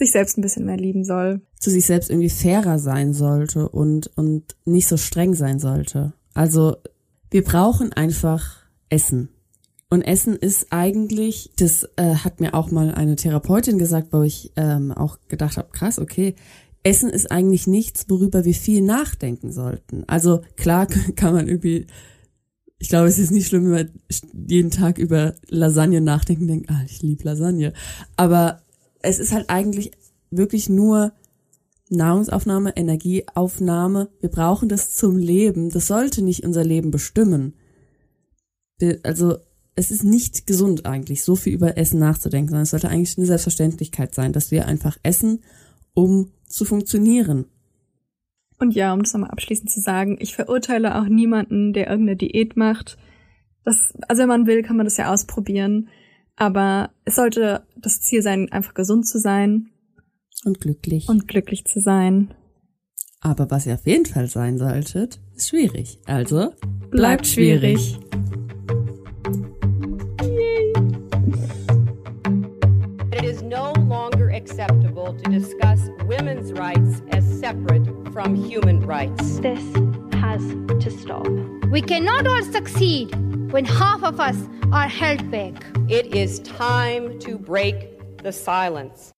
sich selbst ein bisschen mehr lieben soll. zu sich selbst irgendwie fairer sein sollte und, und nicht so streng sein sollte. Also wir brauchen einfach Essen. Und Essen ist eigentlich, das äh, hat mir auch mal eine Therapeutin gesagt, wo ich ähm, auch gedacht habe, krass, okay, Essen ist eigentlich nichts, worüber wir viel nachdenken sollten. Also klar <laughs> kann man irgendwie, ich glaube, es ist nicht schlimm, wenn man jeden Tag über Lasagne nachdenken denkt, ah, ich liebe Lasagne. Aber es ist halt eigentlich wirklich nur Nahrungsaufnahme, Energieaufnahme. Wir brauchen das zum Leben. Das sollte nicht unser Leben bestimmen. Also es ist nicht gesund eigentlich, so viel über Essen nachzudenken, sondern es sollte eigentlich eine Selbstverständlichkeit sein, dass wir einfach essen, um zu funktionieren. Und ja, um das nochmal abschließend zu sagen, ich verurteile auch niemanden, der irgendeine Diät macht. Das, also wenn man will, kann man das ja ausprobieren. Aber es sollte das Ziel sein, einfach gesund zu sein Und glücklich. und glücklich zu sein. Aber was ihr auf jeden Fall sein solltet, ist schwierig. Also Bleibt schwierig. It is no longer acceptable to discuss women's rights as separate from human rights. This has to stop. We cannot all succeed when half of us are held back. It is time to break the silence.